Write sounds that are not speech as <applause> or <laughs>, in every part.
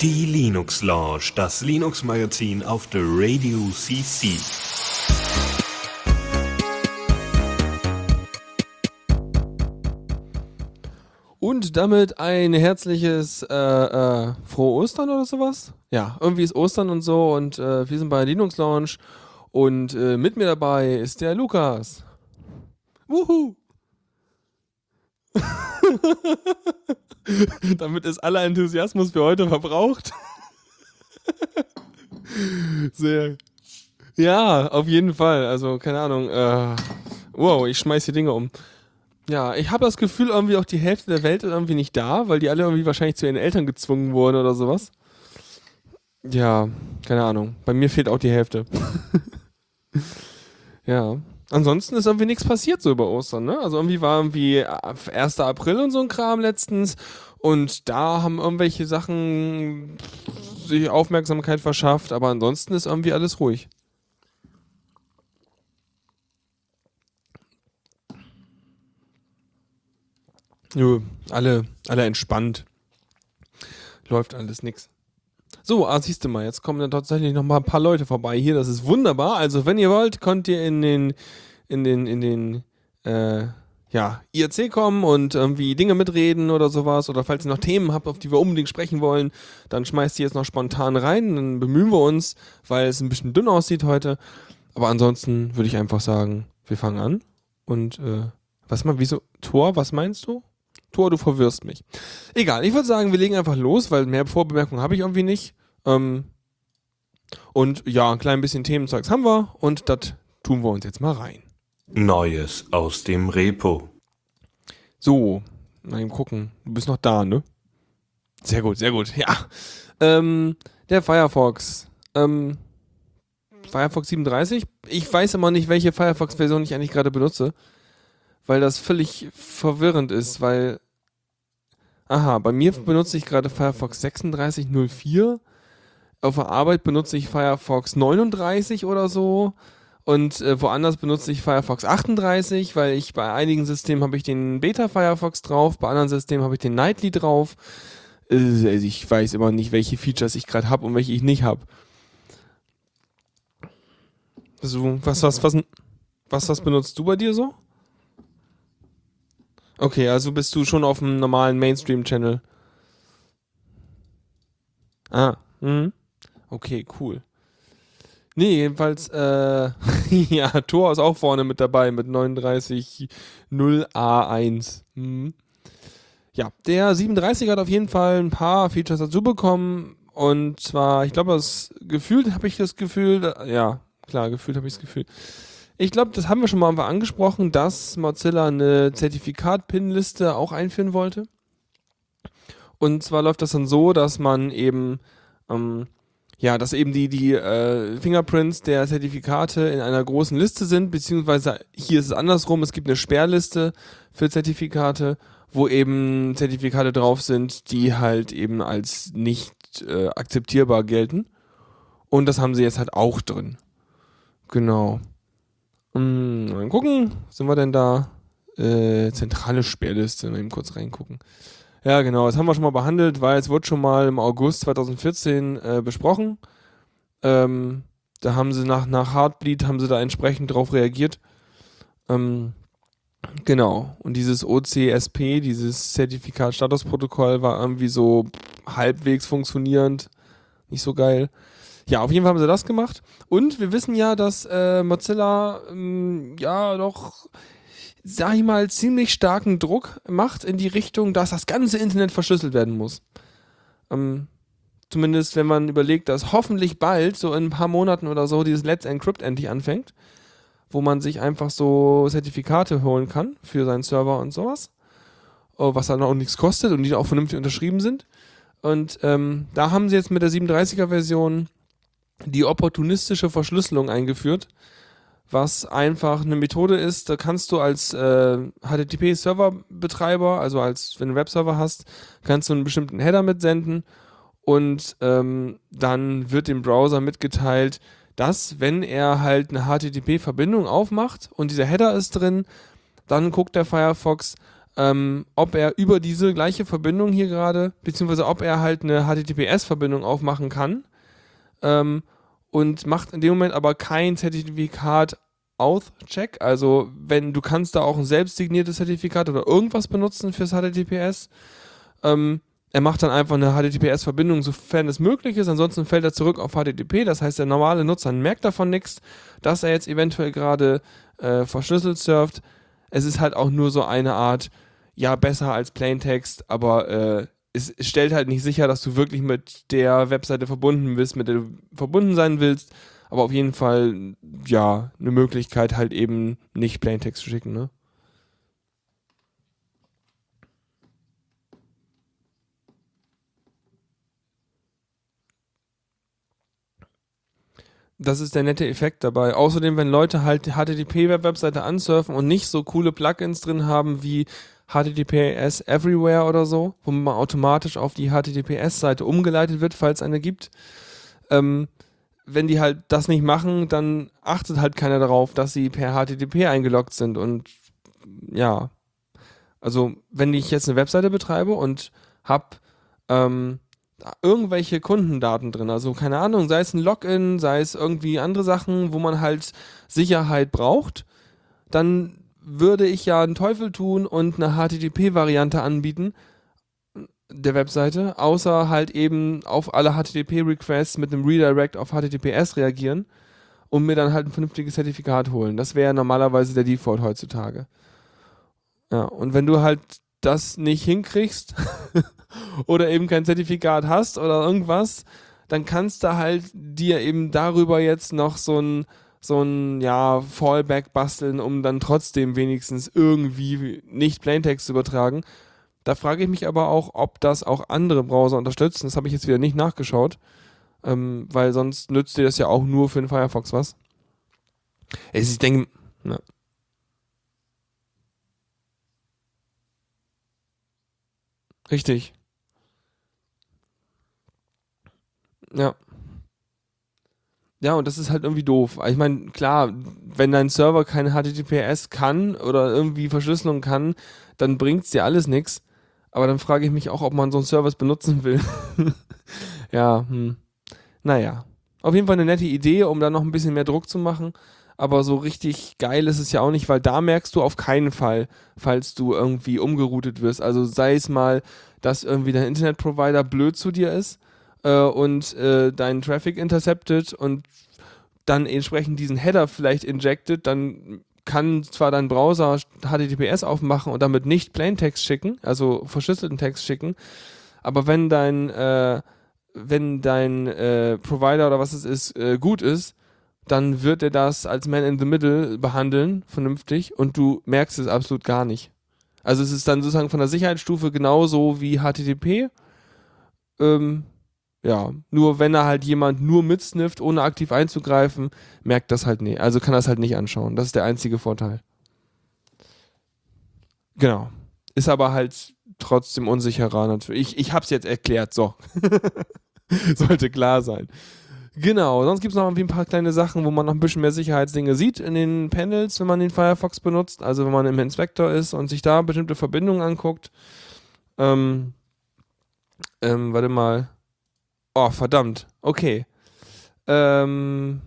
Die Linux Lounge, das Linux Magazin auf der Radio CC. Und damit ein herzliches äh, äh, frohe Ostern oder sowas. Ja, irgendwie ist Ostern und so und äh, wir sind bei Linux Lounge und äh, mit mir dabei ist der Lukas. Wuhu! <laughs> <laughs> Damit ist aller Enthusiasmus für heute verbraucht. Sehr. Ja, auf jeden Fall. Also, keine Ahnung. Äh, wow, ich schmeiß die Dinge um. Ja, ich habe das Gefühl, irgendwie auch die Hälfte der Welt ist irgendwie nicht da, weil die alle irgendwie wahrscheinlich zu ihren Eltern gezwungen wurden oder sowas. Ja, keine Ahnung. Bei mir fehlt auch die Hälfte. <laughs> ja. Ansonsten ist irgendwie nichts passiert so über Ostern, ne? Also irgendwie war irgendwie 1. April und so ein Kram letztens und da haben irgendwelche Sachen sich Aufmerksamkeit verschafft, aber ansonsten ist irgendwie alles ruhig. Nö, alle, alle entspannt. Läuft alles nix. So, ah, siehst du mal, jetzt kommen dann tatsächlich noch mal ein paar Leute vorbei hier. Das ist wunderbar. Also, wenn ihr wollt, könnt ihr in den, in den, in den, äh, ja, IRC kommen und irgendwie Dinge mitreden oder sowas. Oder falls ihr noch Themen habt, auf die wir unbedingt sprechen wollen, dann schmeißt ihr jetzt noch spontan rein. Dann bemühen wir uns, weil es ein bisschen dünn aussieht heute. Aber ansonsten würde ich einfach sagen, wir fangen an. Und, äh, was mal, wieso, Tor, was meinst du? Tor, du verwirrst mich. Egal, ich würde sagen, wir legen einfach los, weil mehr Vorbemerkungen habe ich irgendwie nicht. Ähm, und ja, ein klein bisschen Themenzeugs haben wir und das tun wir uns jetzt mal rein. Neues aus dem Repo. So, mal eben gucken. Du bist noch da, ne? Sehr gut, sehr gut, <laughs> ja. Ähm, der Firefox. Ähm, Firefox 37. Ich weiß immer nicht, welche Firefox-Version ich eigentlich gerade benutze, weil das völlig verwirrend ist, weil. Aha, bei mir benutze ich gerade Firefox 3604 auf der Arbeit benutze ich Firefox 39 oder so und äh, woanders benutze ich Firefox 38, weil ich bei einigen Systemen habe ich den Beta Firefox drauf, bei anderen Systemen habe ich den Nightly drauf. Äh, also ich weiß immer nicht, welche Features ich gerade habe und welche ich nicht habe. So, was, was, was, was, was benutzt du bei dir so? Okay, also bist du schon auf dem normalen Mainstream-Channel. Ah, mhm. Okay, cool. Nee, jedenfalls, äh, <laughs> ja, Tor ist auch vorne mit dabei mit 39.0A1. Hm. Ja, der 37 hat auf jeden Fall ein paar Features dazu bekommen. Und zwar, ich glaube, das gefühlt habe ich das Gefühl, ja, klar, gefühlt habe ich das Gefühl. Ich glaube, das haben wir schon mal angesprochen, dass Mozilla eine Zertifikat-Pin-Liste auch einführen wollte. Und zwar läuft das dann so, dass man eben ähm, ja, dass eben die, die äh, Fingerprints der Zertifikate in einer großen Liste sind, beziehungsweise hier ist es andersrum, es gibt eine Sperrliste für Zertifikate, wo eben Zertifikate drauf sind, die halt eben als nicht äh, akzeptierbar gelten. Und das haben sie jetzt halt auch drin. Genau. Hm, mal gucken, sind wir denn da? Äh, zentrale Sperrliste, mal eben kurz reingucken. Ja, genau, das haben wir schon mal behandelt, weil es wurde schon mal im August 2014 äh, besprochen. Ähm, da haben sie nach, nach Heartbleed, haben sie da entsprechend drauf reagiert. Ähm, genau, und dieses OCSP, dieses Zertifikat-Statusprotokoll war irgendwie so halbwegs funktionierend, nicht so geil. Ja, auf jeden Fall haben sie das gemacht. Und wir wissen ja, dass äh, Mozilla ähm, ja doch sag ich mal, ziemlich starken Druck macht in die Richtung, dass das ganze Internet verschlüsselt werden muss. Ähm, zumindest wenn man überlegt, dass hoffentlich bald, so in ein paar Monaten oder so, dieses Let's Encrypt endlich anfängt, wo man sich einfach so Zertifikate holen kann für seinen Server und sowas, oh, was dann auch nichts kostet und die auch vernünftig unterschrieben sind. Und ähm, da haben sie jetzt mit der 37er Version die opportunistische Verschlüsselung eingeführt was einfach eine Methode ist, da kannst du als äh, HTTP-Server-Betreiber, also als wenn du einen Webserver hast, kannst du einen bestimmten Header mitsenden und ähm, dann wird dem Browser mitgeteilt, dass wenn er halt eine HTTP-Verbindung aufmacht und dieser Header ist drin, dann guckt der Firefox, ähm, ob er über diese gleiche Verbindung hier gerade, beziehungsweise ob er halt eine HTTPS-Verbindung aufmachen kann. Ähm, und macht in dem Moment aber kein Zertifikat Auth-Check. Also wenn du kannst da auch ein selbstsigniertes Zertifikat oder irgendwas benutzen fürs HTTPS. Ähm, er macht dann einfach eine HTTPS-Verbindung, sofern es möglich ist. Ansonsten fällt er zurück auf HTTP. Das heißt, der normale Nutzer merkt davon nichts, dass er jetzt eventuell gerade äh, verschlüsselt surft. Es ist halt auch nur so eine Art, ja, besser als Plaintext, aber äh, es, stellt halt nicht sicher, dass du wirklich mit der Webseite verbunden bist, mit der du verbunden sein willst. Aber auf jeden Fall, ja, eine Möglichkeit halt eben nicht Plaintext zu schicken, ne? Das ist der nette Effekt dabei. Außerdem, wenn Leute halt HTTP-Webseite ansurfen und nicht so coole Plugins drin haben wie HTTPS Everywhere oder so, wo man automatisch auf die HTTPS-Seite umgeleitet wird, falls eine gibt. Ähm, wenn die halt das nicht machen, dann achtet halt keiner darauf, dass sie per HTTP eingeloggt sind. Und ja, also wenn ich jetzt eine Webseite betreibe und habe ähm, irgendwelche Kundendaten drin. Also keine Ahnung, sei es ein Login, sei es irgendwie andere Sachen, wo man halt Sicherheit braucht, dann würde ich ja einen Teufel tun und eine HTTP-Variante anbieten der Webseite, außer halt eben auf alle HTTP-Requests mit einem Redirect auf HTTPS reagieren und mir dann halt ein vernünftiges Zertifikat holen. Das wäre normalerweise der Default heutzutage. Ja, und wenn du halt das nicht hinkriegst <laughs> oder eben kein Zertifikat hast oder irgendwas, dann kannst du halt dir eben darüber jetzt noch so ein so ein ja, Fallback basteln, um dann trotzdem wenigstens irgendwie nicht Plaintext zu übertragen. Da frage ich mich aber auch, ob das auch andere Browser unterstützen. Das habe ich jetzt wieder nicht nachgeschaut, ähm, weil sonst nützt dir das ja auch nur für den Firefox was. Ich denke, na, Richtig. Ja. Ja, und das ist halt irgendwie doof. Ich meine, klar, wenn dein Server kein HTTPS kann oder irgendwie Verschlüsselung kann, dann bringt es dir alles nichts. Aber dann frage ich mich auch, ob man so einen Service benutzen will. <laughs> ja, hm. Naja. Auf jeden Fall eine nette Idee, um da noch ein bisschen mehr Druck zu machen. Aber so richtig geil ist es ja auch nicht, weil da merkst du auf keinen Fall, falls du irgendwie umgeroutet wirst. Also sei es mal, dass irgendwie dein Internetprovider blöd zu dir ist äh, und äh, deinen Traffic interceptet und dann entsprechend diesen Header vielleicht injected, dann kann zwar dein Browser HTTPS aufmachen und damit nicht Plaintext schicken, also verschlüsselten Text schicken, aber wenn dein, äh, wenn dein äh, Provider oder was es ist, äh, gut ist, dann wird er das als Man in the Middle behandeln, vernünftig, und du merkst es absolut gar nicht. Also es ist dann sozusagen von der Sicherheitsstufe genauso wie HTTP. Ähm, ja, nur wenn er halt jemand nur mitsnifft, ohne aktiv einzugreifen, merkt das halt nicht. Also kann das halt nicht anschauen. Das ist der einzige Vorteil. Genau. Ist aber halt trotzdem unsicherer natürlich. Ich, ich hab's jetzt erklärt, so. <laughs> Sollte klar sein. Genau, sonst gibt es noch ein paar kleine Sachen, wo man noch ein bisschen mehr Sicherheitsdinge sieht in den Panels, wenn man den Firefox benutzt. Also wenn man im Inspektor ist und sich da bestimmte Verbindungen anguckt. Ähm, ähm, warte mal. Oh, verdammt. Okay. Ähm,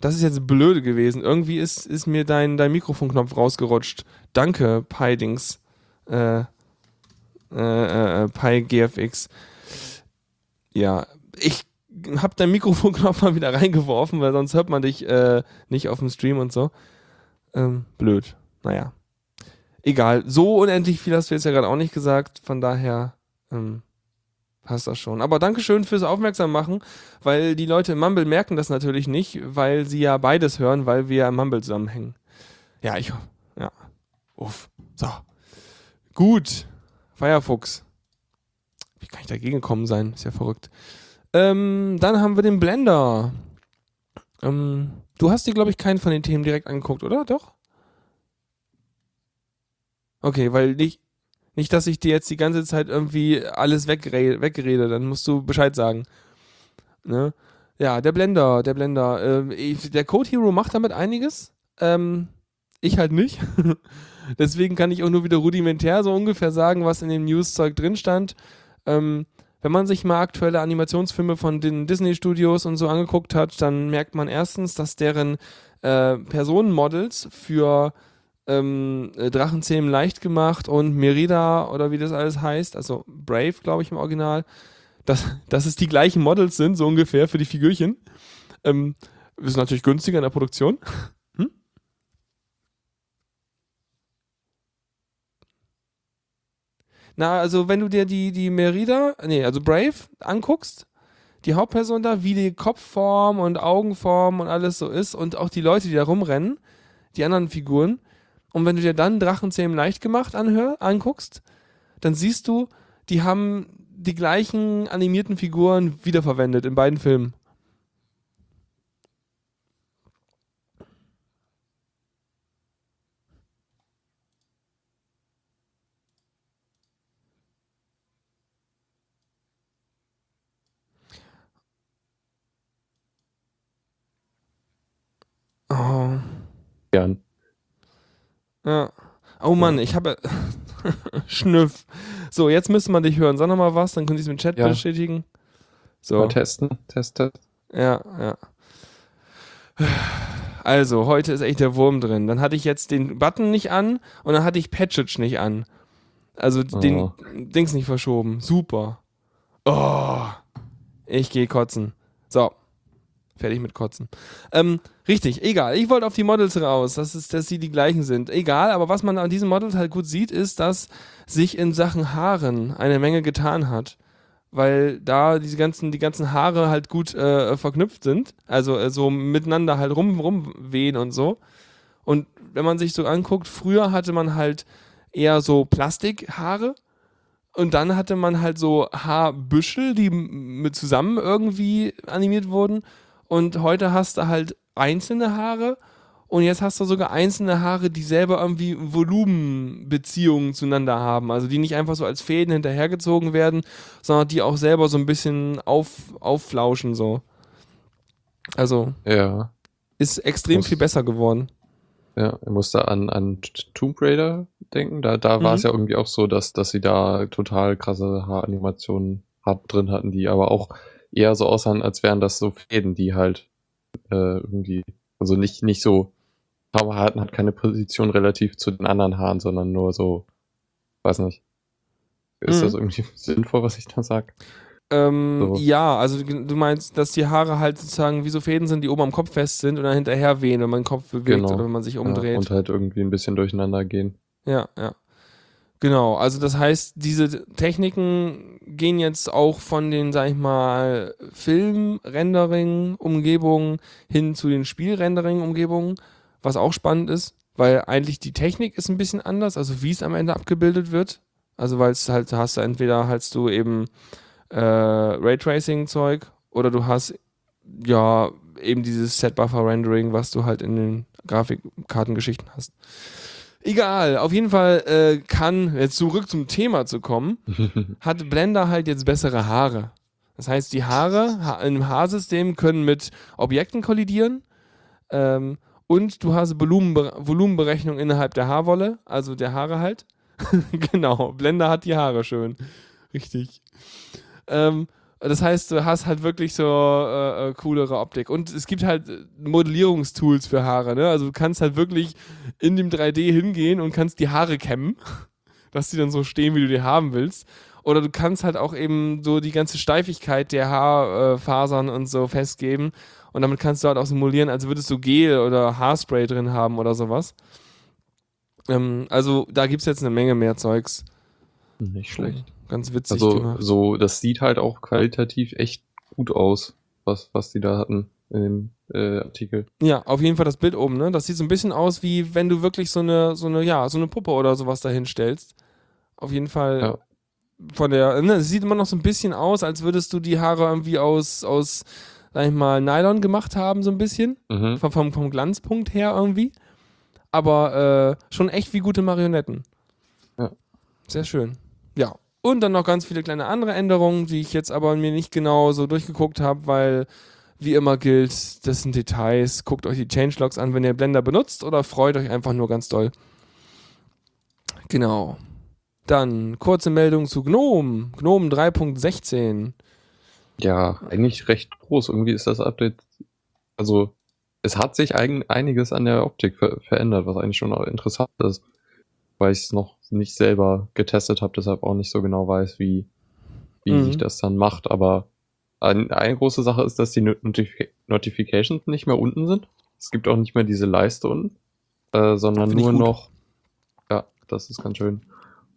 das ist jetzt blöde gewesen. Irgendwie ist, ist mir dein, dein Mikrofonknopf rausgerutscht. Danke, PyDings. Äh, äh, äh, äh PyGFX. Ja, ich habe dein Mikrofonknopf <laughs> mal wieder reingeworfen, weil sonst hört man dich äh, nicht auf dem Stream und so. Ähm, blöd. Naja. Egal. So unendlich viel hast du jetzt ja gerade auch nicht gesagt. Von daher ähm, passt das schon. Aber Dankeschön fürs Aufmerksam machen, weil die Leute im Mumble merken das natürlich nicht, weil sie ja beides hören, weil wir im Mumble zusammenhängen. Ja, ich. Ja. Uff. So. Gut. Firefox. Wie kann ich dagegen gekommen sein? Ist ja verrückt. Ähm, dann haben wir den Blender. Ähm, du hast dir, glaube ich, keinen von den Themen direkt angeguckt, oder? Doch? Okay, weil nicht, nicht, dass ich dir jetzt die ganze Zeit irgendwie alles wegrede, wegrede dann musst du Bescheid sagen. Ne? Ja, der Blender, der Blender. Äh, der Code Hero macht damit einiges. Ähm, ich halt nicht. <laughs> Deswegen kann ich auch nur wieder rudimentär so ungefähr sagen, was in dem News-Zeug drin stand. Ähm, wenn man sich mal aktuelle Animationsfilme von den Disney-Studios und so angeguckt hat, dann merkt man erstens, dass deren äh, Personenmodels für ähm, äh, Drachenzähmen leicht gemacht und Merida oder wie das alles heißt, also Brave, glaube ich, im Original, dass, <laughs> dass es die gleichen Models sind, so ungefähr, für die Figürchen. Ähm, ist natürlich günstiger in der Produktion. Hm? Na, also wenn du dir die, die Merida, nee, also Brave anguckst, die Hauptperson da, wie die Kopfform und Augenform und alles so ist und auch die Leute, die da rumrennen, die anderen Figuren. Und wenn du dir dann Drachenzähmen leicht gemacht anhör, anguckst, dann siehst du, die haben die gleichen animierten Figuren wiederverwendet in beiden Filmen. Oh. Gern. Ja. Oh Mann, ich habe. <laughs> Schnüff. So, jetzt müsste man dich hören. Sag nochmal was, dann können Sie es im Chat Ja. bestätigen. So. Mal testen. Test, test. Ja, ja. Also, heute ist echt der Wurm drin. Dann hatte ich jetzt den Button nicht an und dann hatte ich Patchage nicht an. Also den Oh. Dings nicht verschoben. Super. Oh. Ich gehe kotzen. So. Fertig mit Kotzen. Ähm, richtig, egal. Ich wollte auf die Models raus, dass, es, dass sie die gleichen sind. Egal, aber was man an diesen Models halt gut sieht, ist, dass sich in Sachen Haaren eine Menge getan hat. Weil da diese ganzen, die ganzen Haare halt gut äh, verknüpft sind. Also äh, so miteinander halt rum, rumwehen und so. Und wenn man sich so anguckt, früher hatte man halt eher so Plastikhaare. Und dann hatte man halt so Haarbüschel, die mit zusammen irgendwie animiert wurden. Und heute hast du halt einzelne Haare. Und jetzt hast du sogar einzelne Haare, die selber irgendwie Volumenbeziehungen zueinander haben. Also die nicht einfach so als Fäden hinterhergezogen werden, sondern die auch selber so ein bisschen auf, aufflauschen so. Also Ja. ist extrem Muss- viel besser geworden. Ja, ich musste an, an Tomb Raider denken. Da, da war Mhm. es ja irgendwie auch so, dass, dass sie da total krasse Haaranimationen drin hatten, die aber auch eher so aussahen, als wären das so Fäden, die halt äh, irgendwie, also nicht, nicht so, Haarhaarten hat keine Position relativ zu den anderen Haaren, sondern nur so, weiß nicht. Ist Mhm. das irgendwie <laughs> sinnvoll, was ich da sag? Ähm, So. Ja, also du meinst, dass die Haare halt sozusagen wie so Fäden sind, die oben am Kopf fest sind und dann hinterher wehen, wenn man den Kopf bewegt Genau. oder wenn man sich Ja, umdreht. und halt irgendwie ein bisschen durcheinander gehen. Ja, ja. Genau, also das heißt, diese Techniken gehen jetzt auch von den, sag ich mal, Film-Rendering-Umgebungen hin zu den Spiel-Rendering-Umgebungen, was auch spannend ist, weil eigentlich die Technik ist ein bisschen anders, also wie es am Ende abgebildet wird. Also weil es halt, hast du entweder hast du eben äh, Raytracing-Zeug oder du hast ja eben dieses Set-Buffer-Rendering, was du halt in den Grafikkartengeschichten hast. Egal, auf jeden Fall äh, kann, jetzt zurück zum Thema zu kommen, <laughs> hat Blender halt jetzt bessere Haare. Das heißt, die Haare ha im Haarsystem können mit Objekten kollidieren ähm, und du hast Volumenbe Volumenberechnung innerhalb der Haarwolle, also der Haare halt. <laughs> genau, Blender hat die Haare schön. Richtig. Ähm, das heißt, du hast halt wirklich so äh, äh, coolere Optik. Und es gibt halt äh, Modellierungstools für Haare. Ne? Also du kannst halt wirklich in dem 3D hingehen und kannst die Haare kämmen, <laughs> dass die dann so stehen, wie du die haben willst. Oder du kannst halt auch eben so die ganze Steifigkeit der Haarfasern und so festgeben. Und damit kannst du halt auch simulieren, als würdest du Gel oder Haarspray drin haben oder sowas. Ähm, also da gibt es jetzt eine Menge mehr Zeugs. Nicht schlecht. Ganz witzig Also gemacht. so, das sieht halt auch qualitativ echt gut aus, was, was die da hatten in dem äh, Artikel. Ja, auf jeden Fall das Bild oben, ne? Das sieht so ein bisschen aus, wie wenn du wirklich so eine, so eine, ja, so eine Puppe oder sowas dahin stellst. Auf jeden Fall Ja. von der, ne, es sieht immer noch so ein bisschen aus, als würdest du die Haare irgendwie aus, aus, sag ich mal, Nylon gemacht haben, so ein bisschen. Mhm. Vom, vom, vom Glanzpunkt her irgendwie. Aber äh, schon echt wie gute Marionetten. Ja. Sehr schön. Ja. Und dann noch ganz viele kleine andere Änderungen, die ich jetzt aber mir nicht genau so durchgeguckt habe, weil wie immer gilt, das sind Details. Guckt euch die Changelogs an, wenn ihr Blender benutzt oder freut euch einfach nur ganz doll. Genau. Dann kurze Meldung zu Gnome. Gnome 3.16. Ja, eigentlich recht groß. Irgendwie ist das Update, also es hat sich eigen, einiges an der Optik ver verändert, was eigentlich schon interessant ist, weil ich es noch nicht selber getestet habe, deshalb auch nicht so genau weiß, wie, wie Mhm. sich das dann macht. Aber ein, eine große Sache ist, dass die Notifi Notifications nicht mehr unten sind. Es gibt auch nicht mehr diese Leiste unten, äh, sondern nur noch, ja, das ist ganz schön.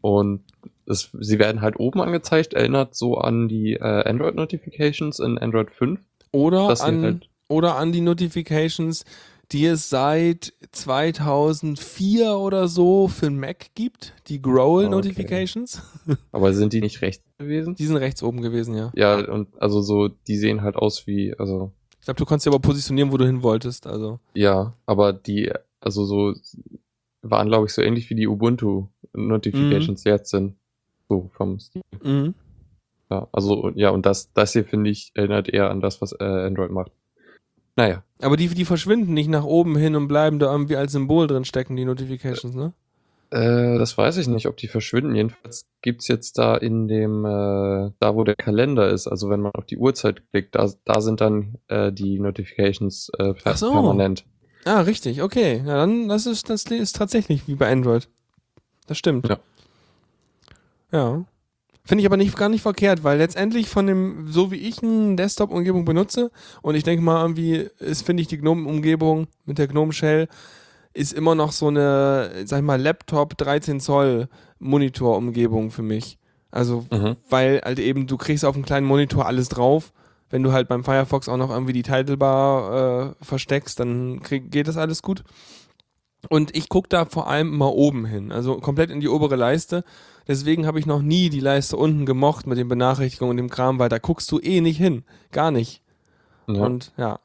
Und es, sie werden halt oben angezeigt, erinnert so an die äh, Android Notifications in Android 5. Oder an, halt, oder an die Notifications, die es seit 2004 oder so für den Mac gibt. Die Growl Okay. Notifications. <laughs> aber sind die nicht rechts gewesen? Die sind rechts oben gewesen, ja. Ja, und also so, die sehen halt aus wie, also, Ich glaube, du konntest dich aber positionieren, wo du hin wolltest. Also. ja, aber die, also so, waren glaube ich so ähnlich wie die Ubuntu Notifications jetzt sind. So vom Stil. Mhm. Ja, also, ja, und das, das hier finde ich erinnert eher an das, was äh, Android macht. Naja, Aber die, die verschwinden nicht nach oben hin und bleiben da irgendwie als Symbol drin stecken, die Notifications, ne? Äh, das weiß ich nicht, ob die verschwinden. Jedenfalls gibt's jetzt da in dem, äh, da wo der Kalender ist, also wenn man auf die Uhrzeit klickt, da, da sind dann äh, die Notifications äh, per so. permanent. Ah, richtig, okay. Ja, dann, das ist, das ist tatsächlich wie bei Android. Das stimmt. Ja. Ja. Finde ich aber nicht, gar nicht verkehrt, weil letztendlich von dem, so wie ich eine Desktop-Umgebung benutze, und ich denke mal, irgendwie ist, finde ich, die GNOME-Umgebung mit der GNOME-Shell ist immer noch so eine, sag ich mal, Laptop 13 Zoll Monitor-Umgebung für mich. Also, Mhm. weil halt eben, du kriegst auf dem kleinen Monitor alles drauf. Wenn du halt beim Firefox auch noch irgendwie die Titlebar äh, versteckst, dann krieg, geht das alles gut. Und ich gucke da vor allem immer oben hin, also komplett in die obere Leiste. Deswegen habe ich noch nie die Leiste unten gemocht mit den Benachrichtigungen und dem Kram, weil da guckst du eh nicht hin. Gar nicht. Ja. Und ja.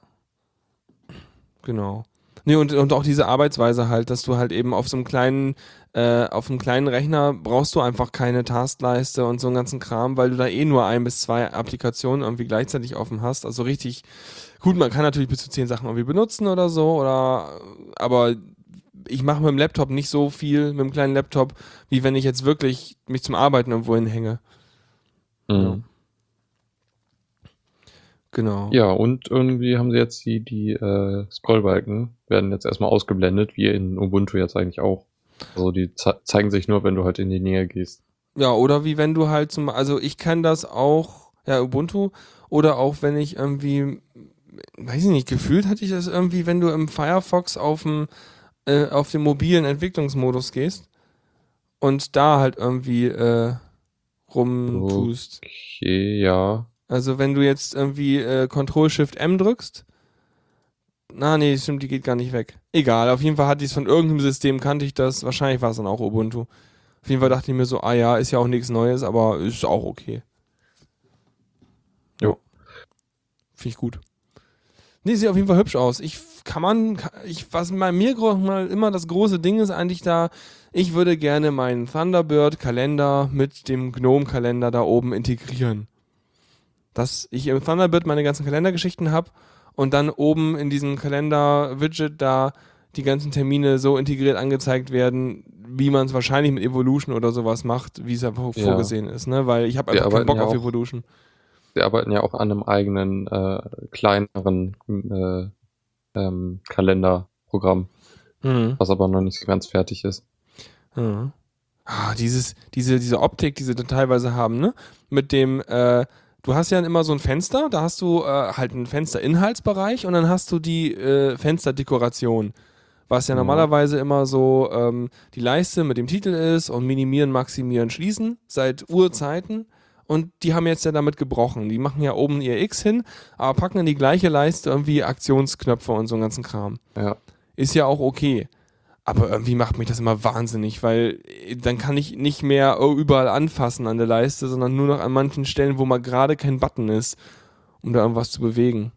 Genau. Nee, und, und auch diese Arbeitsweise halt, dass du halt eben auf so einem kleinen, äh, auf einem kleinen Rechner brauchst du einfach keine Taskleiste und so einen ganzen Kram, weil du da eh nur ein bis zwei Applikationen irgendwie gleichzeitig offen hast. Also richtig, gut, man kann natürlich bis zu zehn Sachen irgendwie benutzen oder so, oder aber ich mache mit dem Laptop nicht so viel, mit dem kleinen Laptop, wie wenn ich jetzt wirklich mich zum Arbeiten irgendwo hinhänge. Mhm. Genau. Ja, und irgendwie haben sie jetzt die, die äh, Scrollbalken werden jetzt erstmal ausgeblendet, wie in Ubuntu jetzt eigentlich auch. Also die ze zeigen sich nur, wenn du halt in die Nähe gehst. Ja, oder wie wenn du halt zum, also ich kann das auch, ja, Ubuntu, oder auch wenn ich irgendwie, weiß ich nicht, gefühlt hatte ich das irgendwie, wenn du im Firefox auf dem, äh, auf den mobilen Entwicklungsmodus gehst und da halt irgendwie äh, rumtust. Okay, ja. Also wenn du jetzt irgendwie äh, Control-Shift-M drückst, na nee, stimmt, die geht gar nicht weg. Egal, auf jeden Fall hatte ich es von irgendeinem System, kannte ich das, wahrscheinlich war es dann auch Ubuntu. Auf jeden Fall dachte ich mir so, ah ja, ist ja auch nichts Neues, aber ist auch okay. Jo. Finde ich gut. Nee, sieht auf jeden Fall hübsch aus. Ich kann man, ich, was bei mir mal immer das große Ding ist eigentlich da, ich würde gerne meinen Thunderbird-Kalender mit dem GNOME-Kalender da oben integrieren. Dass ich im Thunderbird meine ganzen Kalendergeschichten habe und dann oben in diesem Kalender-Widget da die ganzen Termine so integriert angezeigt werden, wie man es wahrscheinlich mit Evolution oder sowas macht, wie es einfach Ja. vorgesehen ist, ne? Weil ich habe einfach keinen Bock ja auf Evolution. Sie arbeiten ja auch an einem eigenen, äh, kleineren äh, ähm, Kalenderprogramm, Mhm. was aber noch nicht ganz fertig ist. Ja. Ah, dieses, diese, diese Optik, die sie da teilweise haben, ne? Mit dem, äh, du hast ja immer so ein Fenster, da hast du äh, halt einen Fensterinhaltsbereich und dann hast du die äh, Fensterdekoration. Was ja Mhm. normalerweise immer so ähm, die Leiste mit dem Titel ist und minimieren, maximieren, schließen, seit Urzeiten. Und die haben jetzt ja damit gebrochen. Die machen ja oben ihr X hin, aber packen in die gleiche Leiste irgendwie Aktionsknöpfe und so einen ganzen Kram Ja. ist ja auch okay. Aber irgendwie macht mich das immer wahnsinnig, weil äh, dann kann ich nicht mehr oh, überall anfassen an der Leiste, sondern nur noch an manchen Stellen, wo mal gerade kein Button ist, um da irgendwas zu bewegen.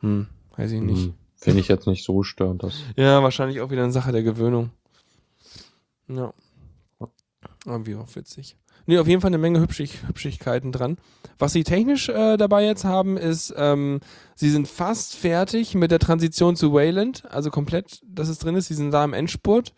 Hm, weiß ich nicht. Hm, Finde ich jetzt nicht so störend. Das. Ja, wahrscheinlich auch wieder eine Sache der Gewöhnung. Ja. Irgendwie auch witzig. Nee, auf jeden Fall eine Menge Hübschig Hübschigkeiten dran. Was sie technisch äh, dabei jetzt haben, ist, ähm, sie sind fast fertig mit der Transition zu Wayland, also komplett, dass es drin ist. Sie sind da im Endspurt.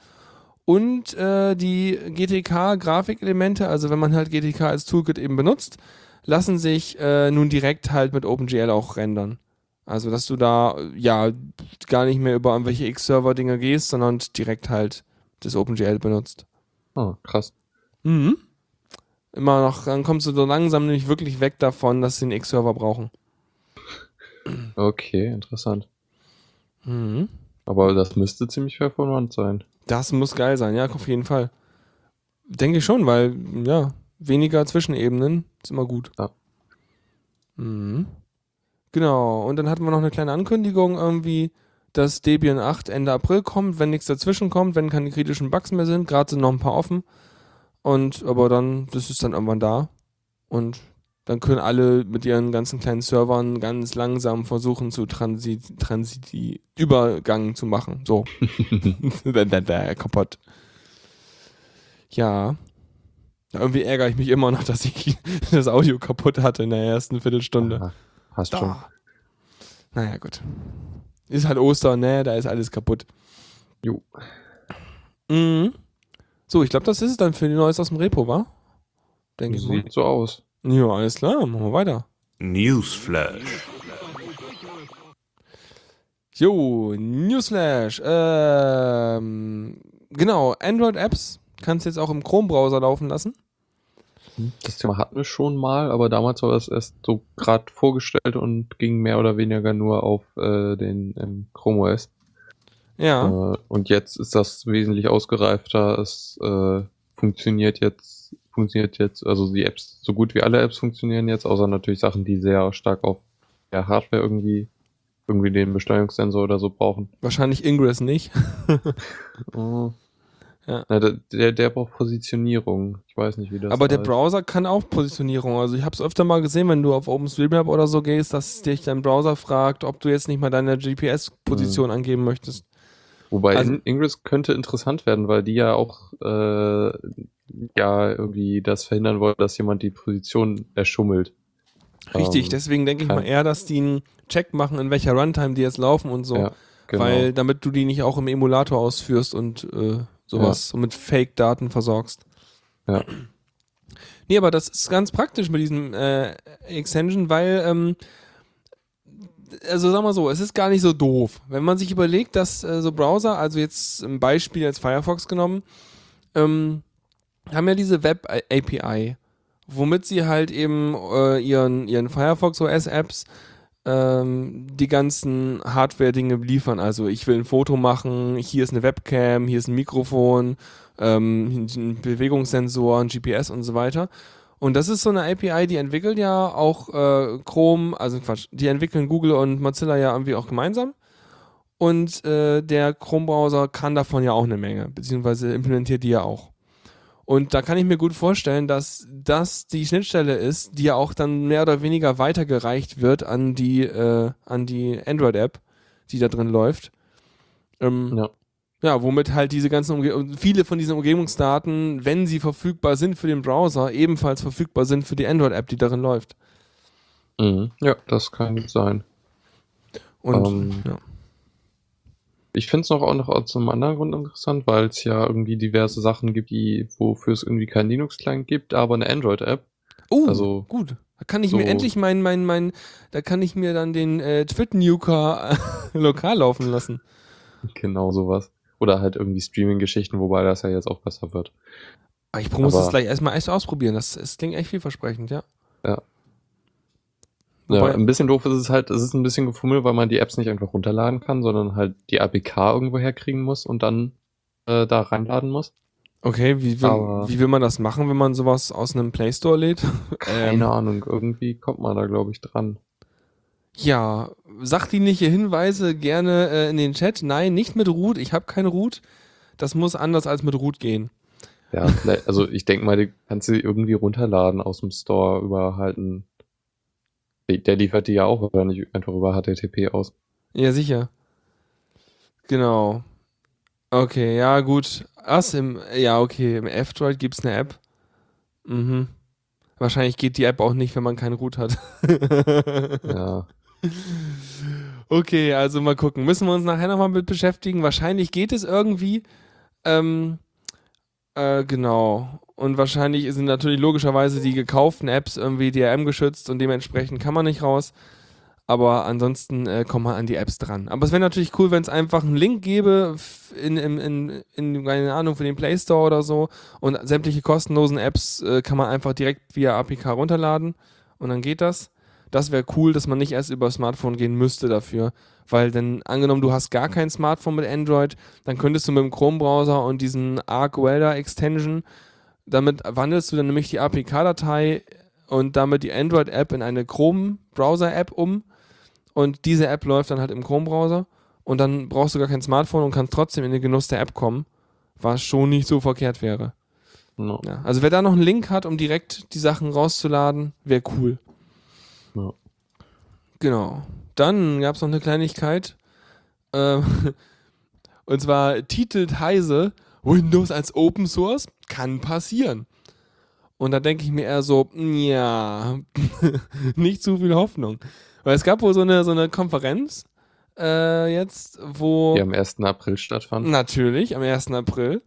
und äh, die GTK-Grafikelemente, also wenn man halt GTK als Toolkit eben benutzt, lassen sich äh, nun direkt halt mit OpenGL auch rendern. Also, dass du da ja gar nicht mehr über irgendwelche X-Server-Dinger gehst, sondern direkt halt das OpenGL benutzt. Ah, krass. Mhm. Immer noch, dann kommst du so langsam nämlich wirklich weg davon, dass sie einen X-Server brauchen. Okay, interessant. Mhm. Aber das müsste ziemlich performant sein. Das muss geil sein, ja, auf jeden Fall. Denke ich schon, weil, ja, weniger Zwischenebenen ist immer gut. Ja. Mhm. Genau, und dann hatten wir noch eine kleine Ankündigung irgendwie, dass Debian 8 Ende April kommt, wenn nichts dazwischen kommt, wenn keine kritischen Bugs mehr sind. Gerade sind noch ein paar offen. Und aber dann, das ist dann irgendwann da. Und dann können alle mit ihren ganzen kleinen Servern ganz langsam versuchen zu Transit, Transit Übergang zu machen. So. <laughs> Kaputt. Ja. Irgendwie ärgere ich mich immer noch, dass ich <laughs> das Audio kaputt hatte in der ersten Viertelstunde. Aha, hast schon. Da. Naja, gut. Ist halt Ostern, ne? Da ist alles kaputt. Jo. Mhm. So, ich glaube, das ist es dann für die Neues aus dem Repo, wa? Denke ich mal. Sieht so aus. Ja, alles klar, machen wir weiter. Newsflash. Jo, Newsflash. Ähm, genau, Android-Apps kannst du jetzt auch im Chrome-Browser laufen lassen. Das Thema hatten wir schon mal, aber damals war das erst so gerade vorgestellt und ging mehr oder weniger nur auf äh, den ähm, Chrome OS. Ja. Äh, und jetzt ist das wesentlich ausgereifter. Es äh, funktioniert jetzt, funktioniert jetzt, also die Apps, so gut wie alle Apps funktionieren jetzt, außer natürlich Sachen, die sehr stark auf der Hardware irgendwie, irgendwie den Besteuerungssensor oder so brauchen. Wahrscheinlich Ingress nicht. Oh. <laughs> Ja. Na, der, der, der braucht Positionierung. Ich weiß nicht, wie das Aber der heißt. Browser kann auch Positionierung. Also ich habe es öfter mal gesehen, wenn du auf OpenStreetMap oder so gehst, dass dich dein Browser fragt, ob du jetzt nicht mal deine GPS-Position angeben möchtest. Wobei Also- In- Ingress könnte interessant werden, weil die ja auch äh, ja irgendwie das verhindern wollen, dass jemand die Position erschummelt. Richtig, Ähm, deswegen denke ich mal eher, dass die einen Check machen, in welcher Runtime die jetzt laufen und so. Ja, genau. Weil damit du die nicht auch im Emulator ausführst und äh, sowas und mit Fake-Daten versorgst. Ja. Nee, aber das ist ganz praktisch mit diesem äh, Extension, weil, ähm, also sag mal so, es ist gar nicht so doof. Wenn man sich überlegt, dass äh, so Browser, also jetzt ein Beispiel als Firefox genommen, ähm, haben ja diese Web-API, womit sie halt eben äh, ihren, ihren Firefox OS-Apps ähm, die ganzen Hardware-Dinge liefern. Also ich will ein Foto machen, hier ist eine Webcam, hier ist ein Mikrofon, ähm, ein Bewegungssensor, ein GPS und so weiter. Und das ist so eine API, die entwickelt ja auch äh, Chrome, also Quatsch, die entwickeln Google und Mozilla ja irgendwie auch gemeinsam. Und äh, der Chrome-Browser kann davon ja auch eine Menge, beziehungsweise implementiert die ja auch. Und da kann ich mir gut vorstellen, dass das die Schnittstelle ist, die ja auch dann mehr oder weniger weitergereicht wird an die, äh, die Android-App, die da drin läuft. Ähm, Ja. Ja, womit halt diese ganzen Umge viele von diesen Umgebungsdaten, wenn sie verfügbar sind für den Browser, ebenfalls verfügbar sind für die Android-App, die darin läuft. Mhm. Ja, das kann sein. Und Ähm, ja. Ich finde es noch auch noch aus einem anderen Grund interessant, weil es ja irgendwie diverse Sachen gibt, die, wofür es irgendwie kein Linux-Client gibt, aber eine Android-App. Oh, also gut. Da kann ich mir so- endlich mein, mein, mein, da kann ich mir dann den äh, Twit-Nuker <laughs> lokal laufen lassen. Genau sowas. Oder halt irgendwie Streaming-Geschichten, wobei das ja jetzt auch besser wird. Aber ich muss das gleich erstmal echt ausprobieren. Das, das klingt echt vielversprechend, ja. Ja. Wobei- ja, ein bisschen doof ist es halt, es ist ein bisschen gefummelt, weil man die Apps nicht einfach runterladen kann, sondern halt die APK irgendwo herkriegen muss und dann äh, da reinladen muss. Okay, wie will, Aber- wie will man das machen, wenn man sowas aus einem Play Store lädt? <laughs> Keine Ähm, Ahnung, irgendwie kommt man da, glaube ich, dran. Ja, sachdienliche Hinweise gerne äh, in den Chat. Nein, nicht mit Root. Ich habe keine Root. Das muss anders als mit Root gehen. Ja, vielleicht, also ich denke mal, die kannst du irgendwie runterladen aus dem Store über halt ein. Der liefert die ja auch wahrscheinlich einfach über HTTP aus. Ja, sicher. Genau. Okay, ja, gut. Was im, ja, okay, im F-Droid gibt's eine App. Mhm. Wahrscheinlich geht die App auch nicht, wenn man keinen Root hat. Ja, <laughs> Okay, also mal gucken. Müssen wir uns nachher nochmal mit beschäftigen. Wahrscheinlich geht es irgendwie. Ähm, Äh, genau. Und wahrscheinlich sind natürlich logischerweise die gekauften Apps irgendwie DRM geschützt und dementsprechend kann man nicht raus. Aber ansonsten äh, kommt man an die Apps dran. Aber es wäre natürlich cool, wenn es einfach einen Link gäbe in, in, in, in, keine Ahnung, für den Play Store oder so. Und sämtliche kostenlosen Apps äh, kann man einfach direkt via APK runterladen. Und dann geht das. Das wäre cool, dass man nicht erst über Smartphone gehen müsste dafür. Weil dann, angenommen, du hast gar kein Smartphone mit Android, dann könntest du mit dem Chrome-Browser und diesen Arc Welder Extension, damit wandelst du dann nämlich die APK-Datei und damit die Android-App in eine Chrome-Browser-App um. Und diese App läuft dann halt im Chrome-Browser. Und dann brauchst du gar kein Smartphone und kannst trotzdem in den Genuss der App kommen, was schon nicht so verkehrt wäre. Ja. Ja, also wer da noch einen Link hat, um direkt die Sachen rauszuladen, wäre cool. Ja. Genau. Dann gab es noch eine Kleinigkeit. Ähm, <laughs> und zwar titelt Heise Windows als Open Source kann passieren. Und da denke ich mir eher so, ja, <laughs> nicht zu viel Hoffnung. Weil es gab wohl so eine, so eine Konferenz äh, jetzt, wo. Die am 1. April stattfand. Natürlich, am 1. April.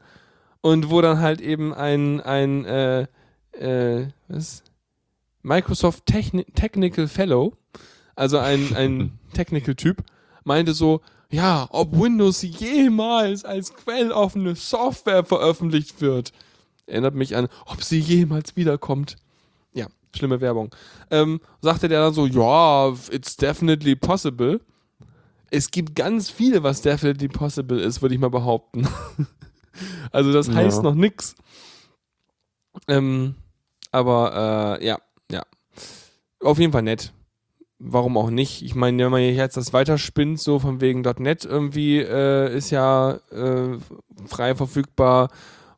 Und wo dann halt eben ein, ein äh, äh, was? Microsoft Techni Technical Fellow, also ein, ein <laughs> Technical-Typ, meinte so, ja, ob Windows jemals als quelloffene Software veröffentlicht wird. Erinnert mich an, ob sie jemals wiederkommt. Ja, schlimme Werbung. Ähm, sagte der dann so, ja, it's definitely possible. Es gibt ganz viele, was definitely possible ist, würde ich mal behaupten. <laughs> also das heißt Ja. noch nix. Ähm, aber äh, ja, ja. Auf jeden Fall nett. Warum auch nicht? Ich meine, wenn man jetzt das weiterspinnt, so von wegen .NET irgendwie äh, ist ja äh, frei verfügbar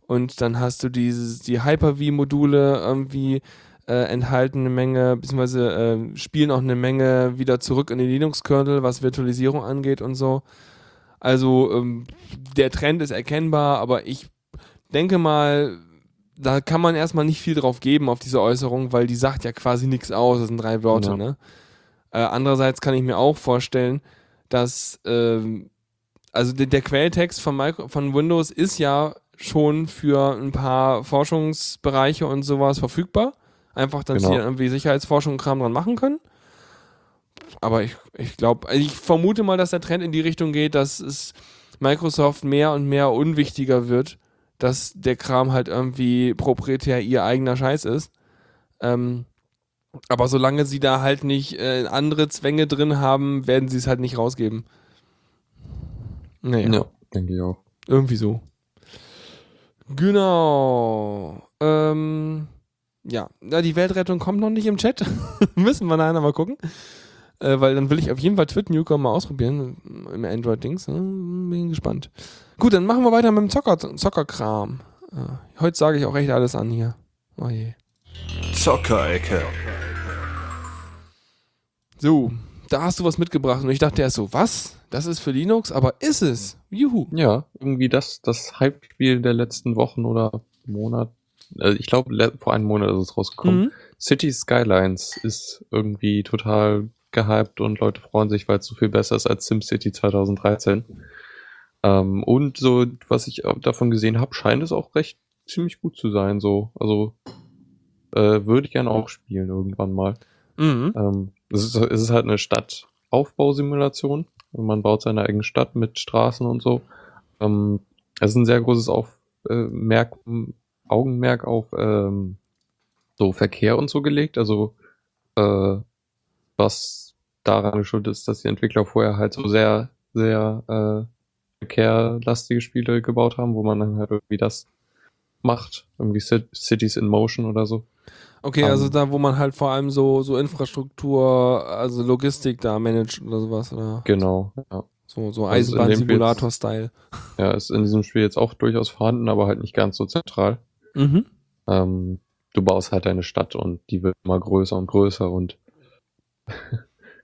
und dann hast du dieses, die Hyper-V-Module irgendwie äh, enthalten eine Menge, beziehungsweise äh, spielen auch eine Menge wieder zurück in den Linux-Kernel, was Virtualisierung angeht und so. Also ähm, der Trend ist erkennbar, aber ich denke mal, da kann man erstmal nicht viel drauf geben auf diese Äußerung, weil die sagt ja quasi nichts aus, das sind drei Wörter, Ja. ne? Äh, andererseits kann ich mir auch vorstellen, dass ähm, also der, der Quelltext von, Micro von Windows ist ja schon für ein paar Forschungsbereiche und sowas verfügbar. Einfach, dass Genau. sie irgendwie Sicherheitsforschung und Kram dran machen können. Aber ich, ich glaube, also ich vermute mal, dass der Trend in die Richtung geht, dass es Microsoft mehr und mehr unwichtiger wird, dass der Kram halt irgendwie proprietär ihr eigener Scheiß ist. Ähm, aber solange sie da halt nicht äh, andere Zwänge drin haben, werden sie es halt nicht rausgeben. Naja, Ja, denke ich auch. irgendwie so. Genau. Ähm, ja. ja, die Weltrettung kommt noch nicht im Chat. <laughs> Müssen wir nachher mal gucken. Äh, weil dann will ich auf jeden Fall Twit-Nuker mal ausprobieren im Android-Dings. Ne? Bin gespannt. Gut, dann machen wir weiter mit dem Zocker Zockerkram. Äh, heute sage ich auch echt alles an hier. Oh je. Zockerecke. So, da hast du was mitgebracht und ich dachte erst so, was? Das ist für Linux, aber ist es? Juhu. Ja, irgendwie das, das Hype-Spiel der letzten Wochen oder Monat. Also ich glaube, vor einem Monat ist es rausgekommen. Mhm. City Skylines ist irgendwie total gehypt und Leute freuen sich, weil es so viel besser ist als SimCity 2013. Ähm, und so, was ich davon gesehen habe, scheint es auch recht ziemlich gut zu sein. So, also äh, würde ich gerne auch spielen irgendwann mal. Mhm. Ähm, es, ist, es ist halt eine Stadtaufbausimulation. Und man baut seine eigene Stadt mit Straßen und so. Ähm, es ist ein sehr großes auf, äh, Merk, Augenmerk auf ähm, so Verkehr und so gelegt. Also äh, was daran geschuldet ist, dass die Entwickler vorher halt so sehr, sehr äh, verkehrlastige Spiele gebaut haben, wo man dann halt irgendwie das macht. Irgendwie Cit- Cities in Motion oder so. Okay, also Ähm, da, wo man halt vor allem so, so Infrastruktur, also Logistik da managt oder sowas, oder Genau. Ja. so, so Also Eisenbahnsimulator-Style. Ja, ist in diesem Spiel jetzt auch durchaus vorhanden, aber halt nicht ganz so zentral. Mhm. Ähm, du baust halt deine Stadt und die wird immer größer und größer und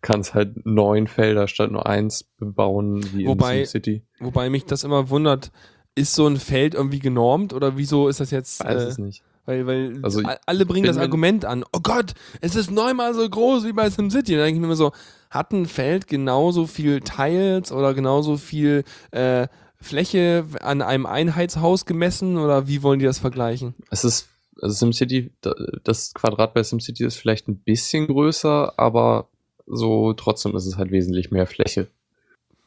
kannst halt neun Felder statt nur eins bebauen, wie Wobei- in SimCity. Wobei mich das immer wundert, ist so ein Feld irgendwie genormt oder wieso ist das jetzt? Weiß äh, es nicht. Weil, weil Also alle bringen das Argument an. Oh Gott, es ist neunmal so groß wie bei SimCity. Dann denke ich mir immer so, hat ein Feld genauso viel Tiles oder genauso viel äh, Fläche an einem Einheitshaus gemessen oder wie wollen die das vergleichen? Es ist, also SimCity, da- das Quadrat bei SimCity ist vielleicht ein bisschen größer, aber so trotzdem ist es halt wesentlich mehr Fläche.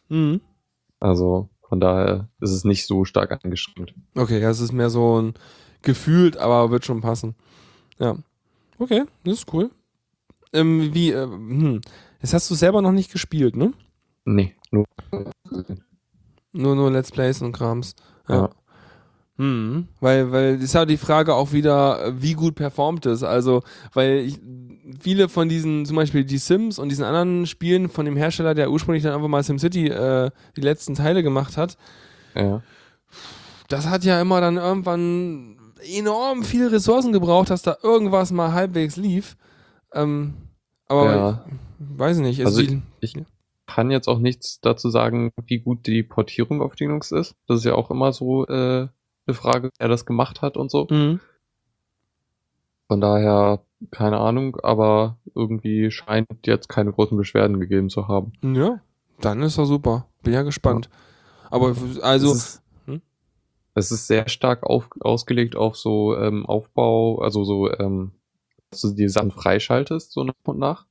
Mhm. Also von daher ist es nicht so stark eingeschränkt. Okay, ja, es ist mehr so ein gefühlt, aber wird schon passen. Ja. Okay, das ist cool. Ähm, wie, äh, hm. Das hast du selber noch nicht gespielt, ne? Nee, nur. Nur, nur Let's Plays und Krams. Ja. Ja. Hm, weil, weil ist ja die Frage auch wieder, wie gut performt es. Also, weil ich, viele von diesen, zum Beispiel die Sims und diesen anderen Spielen von dem Hersteller, der ursprünglich dann einfach mal SimCity äh, die letzten Teile gemacht hat, Ja. das hat ja immer dann irgendwann enorm viele Ressourcen gebraucht, dass da irgendwas mal halbwegs lief. Ähm, aber Ja. ich weiß nicht. Also die- ich kann jetzt auch nichts dazu sagen, wie gut die Portierung auf Linux ist. Das ist ja auch immer so äh, eine Frage, wer das gemacht hat und so. Mhm. Von daher, keine Ahnung, aber irgendwie scheint jetzt keine großen Beschwerden gegeben zu haben. Ja, dann ist doch super. Bin ja gespannt. Aber also, es ist, hm? es ist sehr stark auf, ausgelegt auf so ähm, Aufbau, also so, ähm, dass du die Sachen freischaltest, so nach und nach.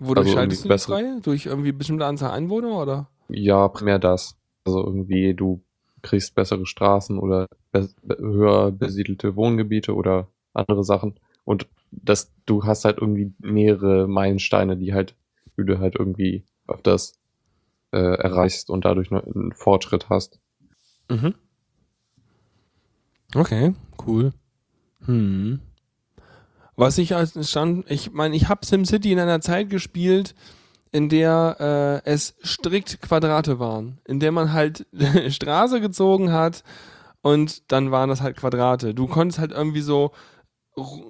wodurch also schaltest du die frei? Durch irgendwie bestimmte Anzahl Einwohner oder? Ja, primär das. Also irgendwie, du kriegst bessere Straßen oder höher besiedelte Wohngebiete oder andere Sachen. Und das, du hast halt irgendwie mehrere Meilensteine, die halt, die du halt irgendwie auf das äh, erreichst und dadurch einen Fortschritt hast. Mhm. Okay, cool. Hm. Was ich als stand, ich meine, ich habe SimCity in einer Zeit gespielt, in der äh, es strikt Quadrate waren, in der man halt <laughs> Straße gezogen hat und dann waren das halt Quadrate. Du konntest halt irgendwie so ru-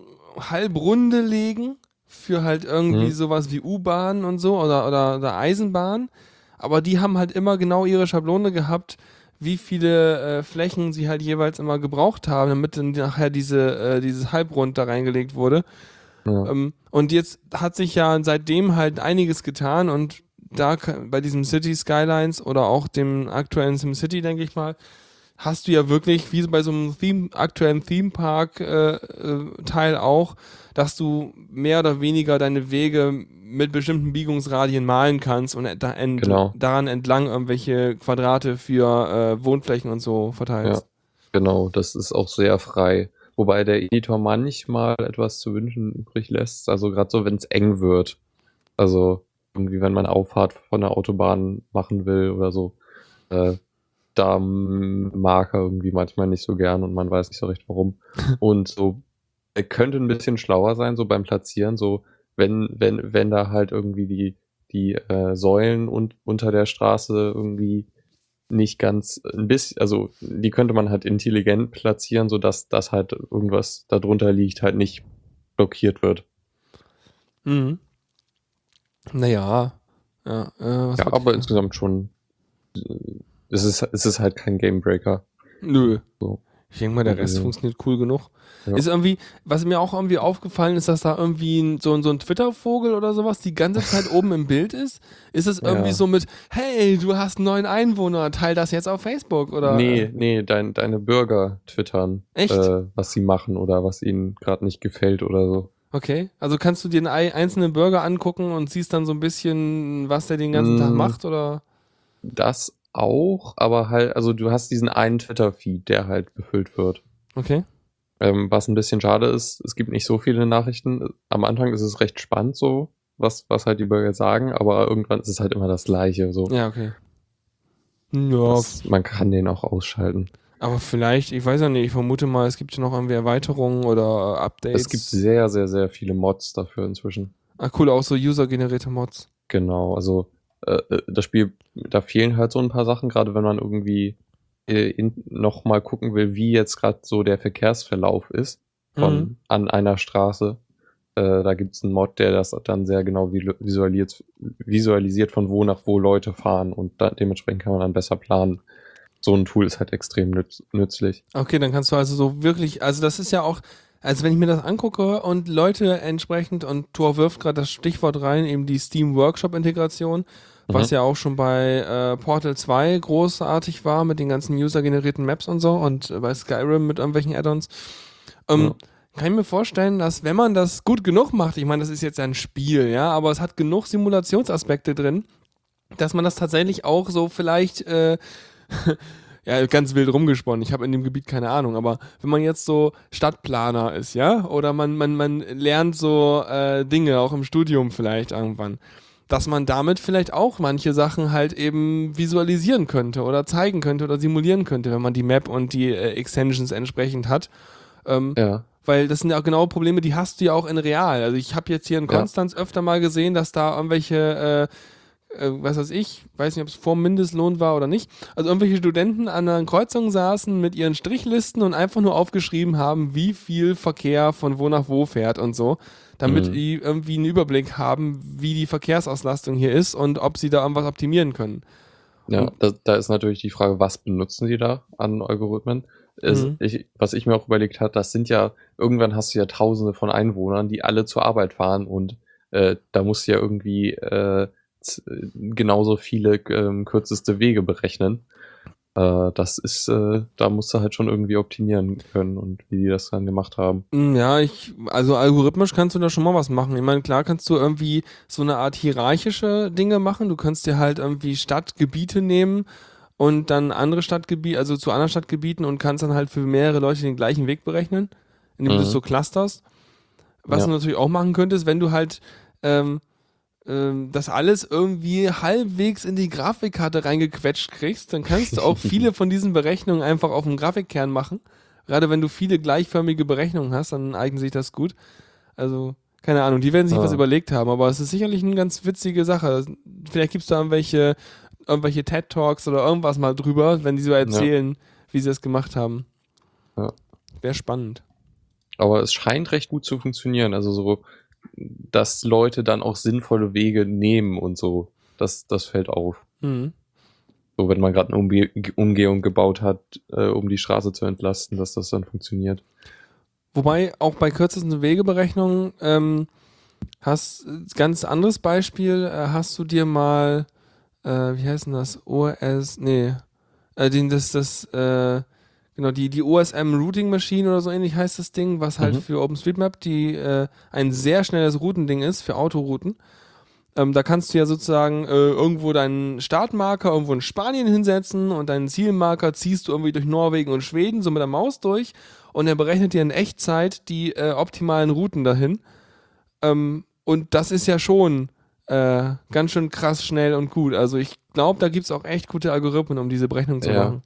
Halbrunde legen für halt irgendwie Mhm. sowas wie U-Bahn und so oder, oder, oder Eisenbahn, aber die haben halt immer genau ihre Schablone gehabt, wie viele äh, Flächen sie halt jeweils immer gebraucht haben, damit dann nachher diese, äh, dieses Halbrund da reingelegt wurde. Ja. Ähm, und jetzt hat sich ja seitdem halt einiges getan und da bei diesem City Skylines oder auch dem aktuellen SimCity, denke ich mal, hast du ja wirklich, wie bei so einem Theme, aktuellen Theme Park äh, äh, Teil auch, dass du mehr oder weniger deine Wege mit bestimmten Biegungsradien malen kannst und da ent Genau. daran entlang irgendwelche Quadrate für äh, Wohnflächen und so verteilst. Genau, das ist auch sehr frei. Wobei der Editor manchmal etwas zu wünschen übrig lässt. Also gerade so, wenn es eng wird. Also irgendwie, wenn man Auffahrt von der Autobahn machen will oder so. Äh, da mag er irgendwie manchmal nicht so gern und man weiß nicht so recht warum. <laughs> und so, er könnte ein bisschen schlauer sein, so beim Platzieren, so wenn, wenn, wenn da halt irgendwie die, die äh, Säulen und unter der Straße irgendwie nicht ganz ein bisschen, also die könnte man halt intelligent platzieren, sodass das halt irgendwas darunter liegt, halt nicht blockiert wird. Mhm. Naja. Ja, äh, Ja, aber ich- insgesamt schon, äh, es ist, es ist halt kein Gamebreaker. Nö. So. Ich denke mal, der Rest Also- funktioniert cool genug. Ja. Ist irgendwie, was mir auch irgendwie aufgefallen ist, dass da irgendwie ein, so, ein- so ein Twitter-Vogel oder sowas die ganze Zeit oben im Bild ist. Ist es irgendwie Ja. so mit, hey, du hast einen neuen Einwohner, teil das jetzt auf Facebook oder? Nee, nee, dein, deine Bürger twittern, Echt? Äh, was sie machen oder was ihnen gerade nicht gefällt oder so. Okay, also kannst du dir einen ei- einzelnen Burger angucken und siehst dann so ein bisschen, was der den ganzen Tag Mm. macht oder? Das auch, aber halt, also du hast diesen einen Twitter-Feed, der halt befüllt wird. Okay. Ähm, was ein bisschen schade ist, es gibt nicht so viele Nachrichten. Am Anfang ist es recht spannend so, was, was halt die Bürger sagen, aber irgendwann ist es halt immer das Gleiche. So. Ja, okay. Ja, Das, man kann den auch ausschalten. aber vielleicht, ich weiß ja nicht, ich vermute mal, es gibt ja noch irgendwie Erweiterungen oder Updates. Es gibt sehr, sehr, sehr viele Mods dafür inzwischen. Ah, cool, auch so user-generierte Mods. Genau, also äh, äh, das Spiel, da fehlen halt so ein paar Sachen, gerade wenn man irgendwie äh, in, noch mal gucken will, wie jetzt gerade so der Verkehrsverlauf ist von Mhm. an einer Straße. Äh, da gibt es einen Mod, der das dann sehr genau vi- visualisiert, visualisiert, von wo nach wo Leute fahren und da, dementsprechend kann man dann besser planen. So ein Tool ist halt extrem nütz, nützlich. Okay, dann kannst du also so wirklich, also das ist ja auch, also wenn ich mir das angucke und Leute entsprechend, und Thor wirft gerade das Stichwort rein, eben die Steam Workshop Integration, was Mhm. ja auch schon bei äh, Portal 2 großartig war mit den ganzen user-generierten Maps und so und äh, bei Skyrim mit irgendwelchen Add-ons. Ähm, Ja. Kann ich mir vorstellen, dass wenn man das gut genug macht, ich meine, das ist jetzt ein Spiel, ja, aber es hat genug Simulationsaspekte drin, dass man das tatsächlich auch so vielleicht äh, <laughs> ja, ganz wild rumgesponnen. Ich habe in dem Gebiet keine Ahnung, aber wenn man jetzt so Stadtplaner ist, ja, oder man, man, man lernt so äh, Dinge auch im Studium vielleicht irgendwann, dass man damit vielleicht auch manche Sachen halt eben visualisieren könnte oder zeigen könnte oder simulieren könnte, wenn man die Map und die äh, Extensions entsprechend hat. Ähm, Ja. weil das sind ja auch genau Probleme, die hast du ja auch in real. Also ich habe jetzt hier in Ja. Konstanz öfter mal gesehen, dass da irgendwelche, äh, äh, was weiß ich, weiß nicht, ob es vor dem Mindestlohn war oder nicht, also irgendwelche Studenten an einer Kreuzung saßen mit ihren Strichlisten und einfach nur aufgeschrieben haben, wie viel Verkehr von wo nach wo fährt und so, damit Mhm. die irgendwie einen Überblick haben, wie die Verkehrsauslastung hier ist und ob sie da irgendwas optimieren können. Ja, da, da ist natürlich die Frage, was benutzen die da an Algorithmen? Es, Mhm. ich, was ich mir auch überlegt habe, das sind ja, irgendwann hast du ja tausende von Einwohnern, die alle zur Arbeit fahren und äh, da musst du ja irgendwie äh, genauso viele ähm, kürzeste Wege berechnen. Äh, das ist, äh, da musst du halt schon irgendwie optimieren können und wie die das dann gemacht haben. Mm, Ja, ich, also algorithmisch kannst du da schon mal was machen. Ich meine, klar kannst du irgendwie so eine Art hierarchische Dinge machen. Du kannst dir halt irgendwie Stadtgebiete nehmen und dann andere Stadtgebiete, also zu anderen Stadtgebieten und kannst dann halt für mehrere Leute den gleichen Weg berechnen, indem du es Mhm. so clusterst. Was Ja. du natürlich auch machen könntest, wenn du halt ähm, ähm, das alles irgendwie halbwegs in die Grafikkarte reingequetscht kriegst, dann kannst du auch <laughs> viele von diesen Berechnungen einfach auf dem Grafikkern machen. Gerade wenn du viele gleichförmige Berechnungen hast, dann eignet sich das gut. Also, keine Ahnung, die werden sich Ja. was überlegt haben, aber es ist sicherlich eine ganz witzige Sache. Vielleicht gibt es da irgendwelche, irgendwelche TED-Talks oder irgendwas mal drüber, wenn die so erzählen, wie sie das gemacht haben. Ja. Wäre spannend. Aber es scheint recht gut zu funktionieren. Also so, dass Leute dann auch sinnvolle Wege nehmen und so. Das, das fällt auf. Mhm. So, wenn man gerade eine Umge Umgehung gebaut hat, äh, um die Straße zu entlasten, dass das dann funktioniert. Wobei auch bei kürzesten Wegeberechnungen ähm, hast ganz anderes Beispiel, äh, hast du dir mal, äh, wie heißt denn das? OS, nee, äh, den, das, das, äh, genau, die, die OSM Routing Machine oder so ähnlich heißt das Ding, was halt Mhm. für OpenStreetMap die äh, ein sehr schnelles Routending ist für Autorouten. Ähm, da kannst du ja sozusagen äh, irgendwo deinen Startmarker irgendwo in Spanien hinsetzen und deinen Zielmarker ziehst du irgendwie durch Norwegen und Schweden so mit der Maus durch und er berechnet dir in Echtzeit die äh, optimalen Routen dahin. Ähm, und das ist ja schon äh, ganz schön krass schnell und gut. Also ich glaube, da gibt es auch echt gute Algorithmen, um diese Berechnung zu Ja. machen.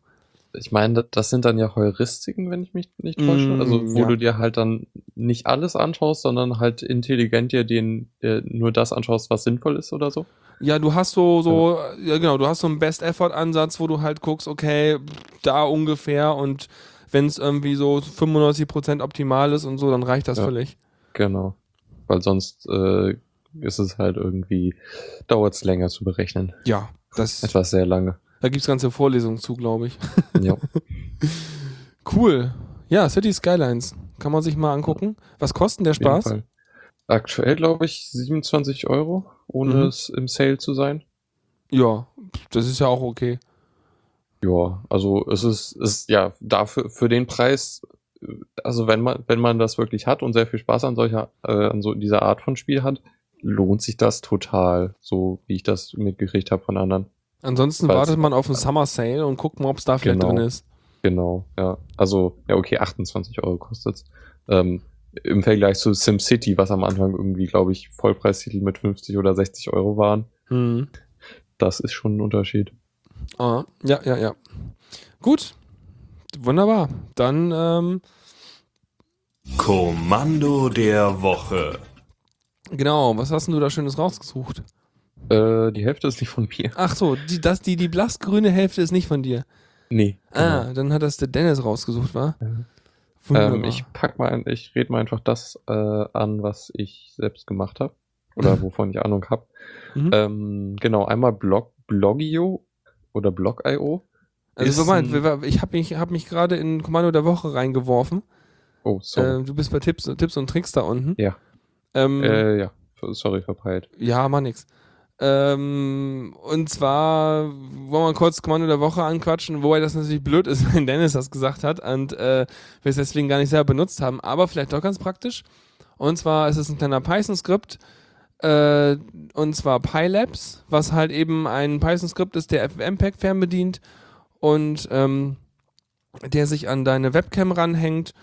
Ich meine, das- sind dann ja Heuristiken, wenn ich mich nicht täusche. Mm, also, wo ja. du dir halt dann nicht alles anschaust, sondern halt intelligent dir den, äh, nur das anschaust, was sinnvoll ist oder so. Ja, du hast so, so, ja genau, du hast so einen Best-Effort-Ansatz, wo du halt guckst, okay, da ungefähr und wenn es irgendwie so 95% optimal ist und so, dann reicht das Ja. völlig. Genau. Weil sonst äh, ist es halt irgendwie, dauert es länger zu berechnen. Ja, das, Etwas sehr lange. Da gibt es ganze Vorlesungen zu, glaube ich. <laughs> ja. <laughs> Cool. Ja, City Skylines. Kann man sich mal angucken. Was kostet der Spaß? Aktuell glaube ich 27 Euro, ohne Mhm. es im Sale zu sein. Ja, das ist ja auch okay. Ja, also es ist, ist ja dafür für den Preis, also wenn man wenn man das wirklich hat und sehr viel Spaß an solcher äh, an so dieser Art von Spiel hat, lohnt sich das total, so wie ich das mitgekriegt habe von anderen. Ansonsten Falls- wartet man auf einen Summer Sale und guckt mal, ob es da vielleicht Genau. drin ist. Genau, ja. Also ja okay, 28 Euro kostet's. Ähm, Im Vergleich zu SimCity, was am Anfang irgendwie, glaube ich, Vollpreistitel mit 50 oder 60 Euro waren, Hm. das ist schon ein Unterschied. Ah, ja, ja, ja. Gut. Wunderbar. Dann, ähm, Kommando der Woche. genau, was hast denn du da Schönes rausgesucht? Äh, die Hälfte ist nicht von mir. Ach so, die, das, die, die blassgrüne Hälfte ist nicht von dir. Nee. Ah, dann hat das der Dennis rausgesucht, wa? Mhm. Wunderbar. Ähm, ich pack mal, ich rede mal einfach das äh, an, was ich selbst gemacht habe oder wovon ich Ahnung habe. Mhm. Ähm, genau, einmal Blog, Blogio oder Blog.io. also, ist Moment, ein- wir- ich habe mich, hab mich gerade in Kommando der Woche reingeworfen. Oh, sorry. Ähm, du bist bei Tipps, Tipps und Tricks da unten. Ja. Ähm, äh, ja, sorry, verpeilt. Ja, mach nix. Ähm, und zwar wollen wir kurz Kommando der Woche anquatschen, wobei das natürlich blöd ist, <laughs> wenn Dennis das gesagt hat und äh, wir es deswegen gar nicht selber benutzt haben, aber vielleicht doch ganz praktisch. Und zwar ist es ein kleiner Python-Skript, äh, und zwar PyLabs, was halt eben ein Python-Skript ist, der FFmpeg fernbedient und ähm, der sich an deine Webcam ranhängt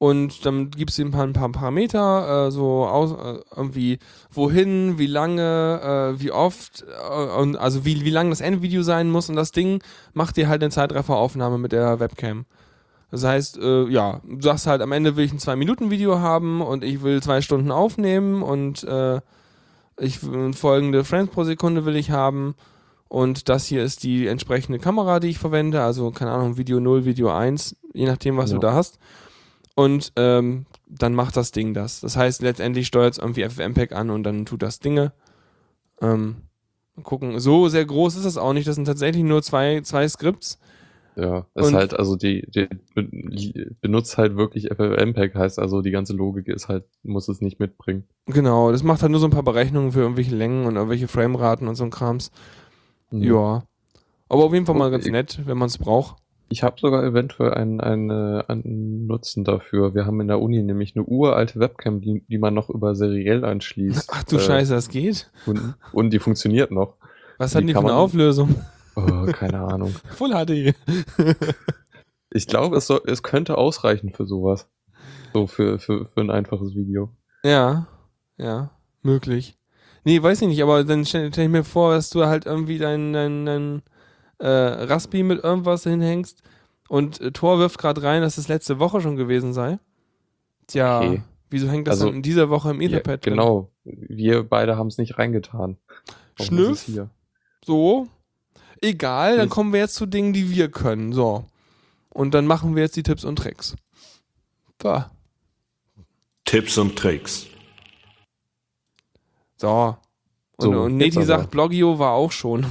und dann gibst du ihm ein paar, ein paar Parameter, äh, so aus, äh, irgendwie wohin, wie lange, äh, wie oft, äh, und also wie, wie lang das Endvideo sein muss und das Ding macht dir halt eine Zeitrafferaufnahme mit der Webcam. Das heißt, äh, ja, du sagst halt, am Ende will ich ein 2-Minuten-Video haben und ich will zwei Stunden aufnehmen und äh, ich will folgende Frames pro Sekunde will ich haben. Und das hier ist die entsprechende Kamera, die ich verwende. Also, keine Ahnung, Video 0, Video 1, je nachdem, was Ja. du da hast. Und ähm, dann macht das Ding das. Das heißt, letztendlich steuert es irgendwie FFmpeg an und dann tut das Dinge. Ähm, gucken. So sehr groß ist das auch nicht. Das sind tatsächlich nur zwei, zwei Skripts. Ja, ist Und- halt, also die, die be- benutzt halt wirklich FFmpeg, heißt also die ganze Logik ist halt, muss es nicht mitbringen. Genau, das macht halt nur so ein paar Berechnungen für irgendwelche Längen und irgendwelche Frameraten und so ein Krams. Mhm. Ja. Aber auf jeden Fall mal ganz nett, wenn man es braucht. Ich habe sogar eventuell einen, einen, einen Nutzen dafür. Wir haben in der Uni nämlich eine uralte Webcam, die, die man noch über seriell anschließt. Ach du Äh, Scheiße, das geht? Und, und die funktioniert noch. Was die hatten die für eine man- Auflösung? Oh, keine Ahnung. <laughs> Full HD. <laughs> Ich glaube, es, soll, es könnte ausreichen für sowas. So für, für, für ein einfaches Video. ja, ja, möglich. Nee, weiß ich nicht, aber dann stell, stell ich mir vor, dass du halt irgendwie dein, dein, dein äh, Raspi mit irgendwas hinhängst und äh, Tor wirft gerade rein, dass es letzte Woche schon gewesen sei. Tja, Okay. wieso hängt das Also, dann in dieser Woche im Ja, Etherpad drin? genau. Wir beide haben es nicht reingetan. Warum Schnüff? So. Egal, dann Ich- kommen wir jetzt zu Dingen, die wir können. So. Und dann machen wir jetzt die Tipps und Tricks. So. Tipps und Tricks. So. Und, So, und Neti sagt, Blogio war auch schon.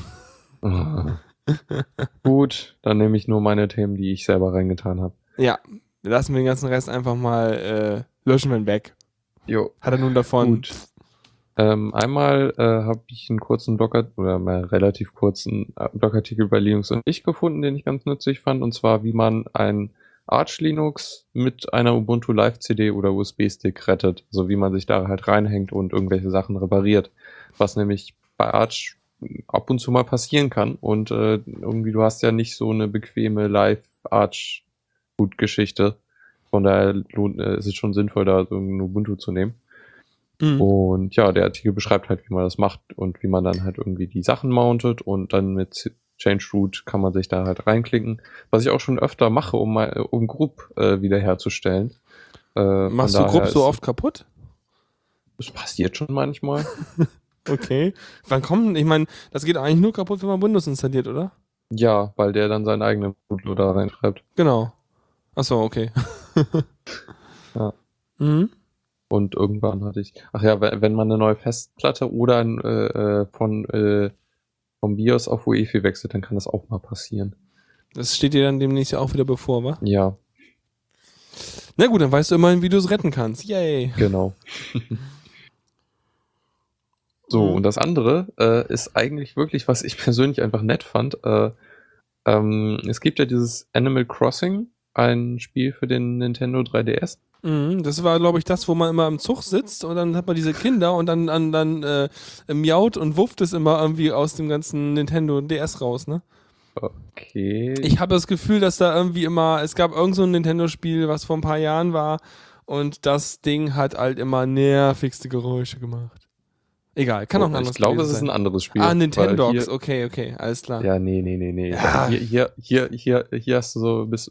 <laughs> <laughs> Gut, dann nehme ich nur meine Themen, die ich selber reingetan habe. Ja, lassen wir den ganzen Rest einfach mal äh, löschen wir ihn weg. Jo. Hat er nun davon. Gut. Ähm, einmal äh, habe ich einen kurzen Blog oder mal relativ kurzen äh, Blogartikel bei Linux und ich gefunden, den ich ganz nützlich fand, und zwar wie man ein Arch Linux mit einer Ubuntu Live CD oder USB Stick rettet, also wie man sich da halt reinhängt und irgendwelche Sachen repariert, was nämlich bei Arch ab und zu mal passieren kann und äh, irgendwie du hast ja nicht so eine bequeme Live Arch Boot Geschichte, von daher lohnt, äh, ist es schon sinnvoll da so ein Ubuntu zu nehmen. Mhm. Und ja, der Artikel beschreibt halt, wie man das macht und wie man dann halt irgendwie die Sachen mountet und dann mit Change Root kann man sich da halt reinklicken. Was ich auch schon öfter mache, um mal äh, um Group äh, wiederherzustellen. Äh, Machst du Grupp so oft kaputt? Das passiert schon manchmal. <laughs> Okay. Wann kommt, ich meine, das geht eigentlich nur kaputt, wenn man Windows installiert, oder? ja, weil der dann seinen eigenen Bootloader reinschreibt. Genau. Achso, okay. <laughs> Ja. Mhm. Und irgendwann hatte ich, ach ja, wenn man eine neue Festplatte oder ein, äh, äh, von äh, vom BIOS auf UEFI wechselt, dann kann das auch mal passieren. Das steht dir dann demnächst ja auch wieder bevor, wa? Ja, Na gut, dann weißt du immerhin, wie du es retten kannst. Yay. Genau. <laughs> so, Mhm. und das andere äh, ist eigentlich wirklich, was ich <laughs> persönlich einfach nett fand. Äh, ähm, es gibt ja dieses Animal Crossing, ein Spiel für den Nintendo 3DS. Mhm, das war, glaube ich, das, wo man immer im Zug sitzt und dann hat man diese Kinder und dann, dann, dann äh, miaut und wufft es immer irgendwie aus dem ganzen Nintendo DS raus, ne? Okay. Ich habe das Gefühl, dass da irgendwie immer, es gab irgend so ein Nintendo-Spiel, was vor ein paar Jahren war und das Ding hat halt immer nervigste Geräusche gemacht. Egal, kann auch ein anderes ich glaube, es ist ein sein. anderes Spiel. Ah, hier- okay, okay, alles klar. Ja, nee, nee, nee, nee. Ja. Hier, hier, hier, hier, hier hast du so, bist,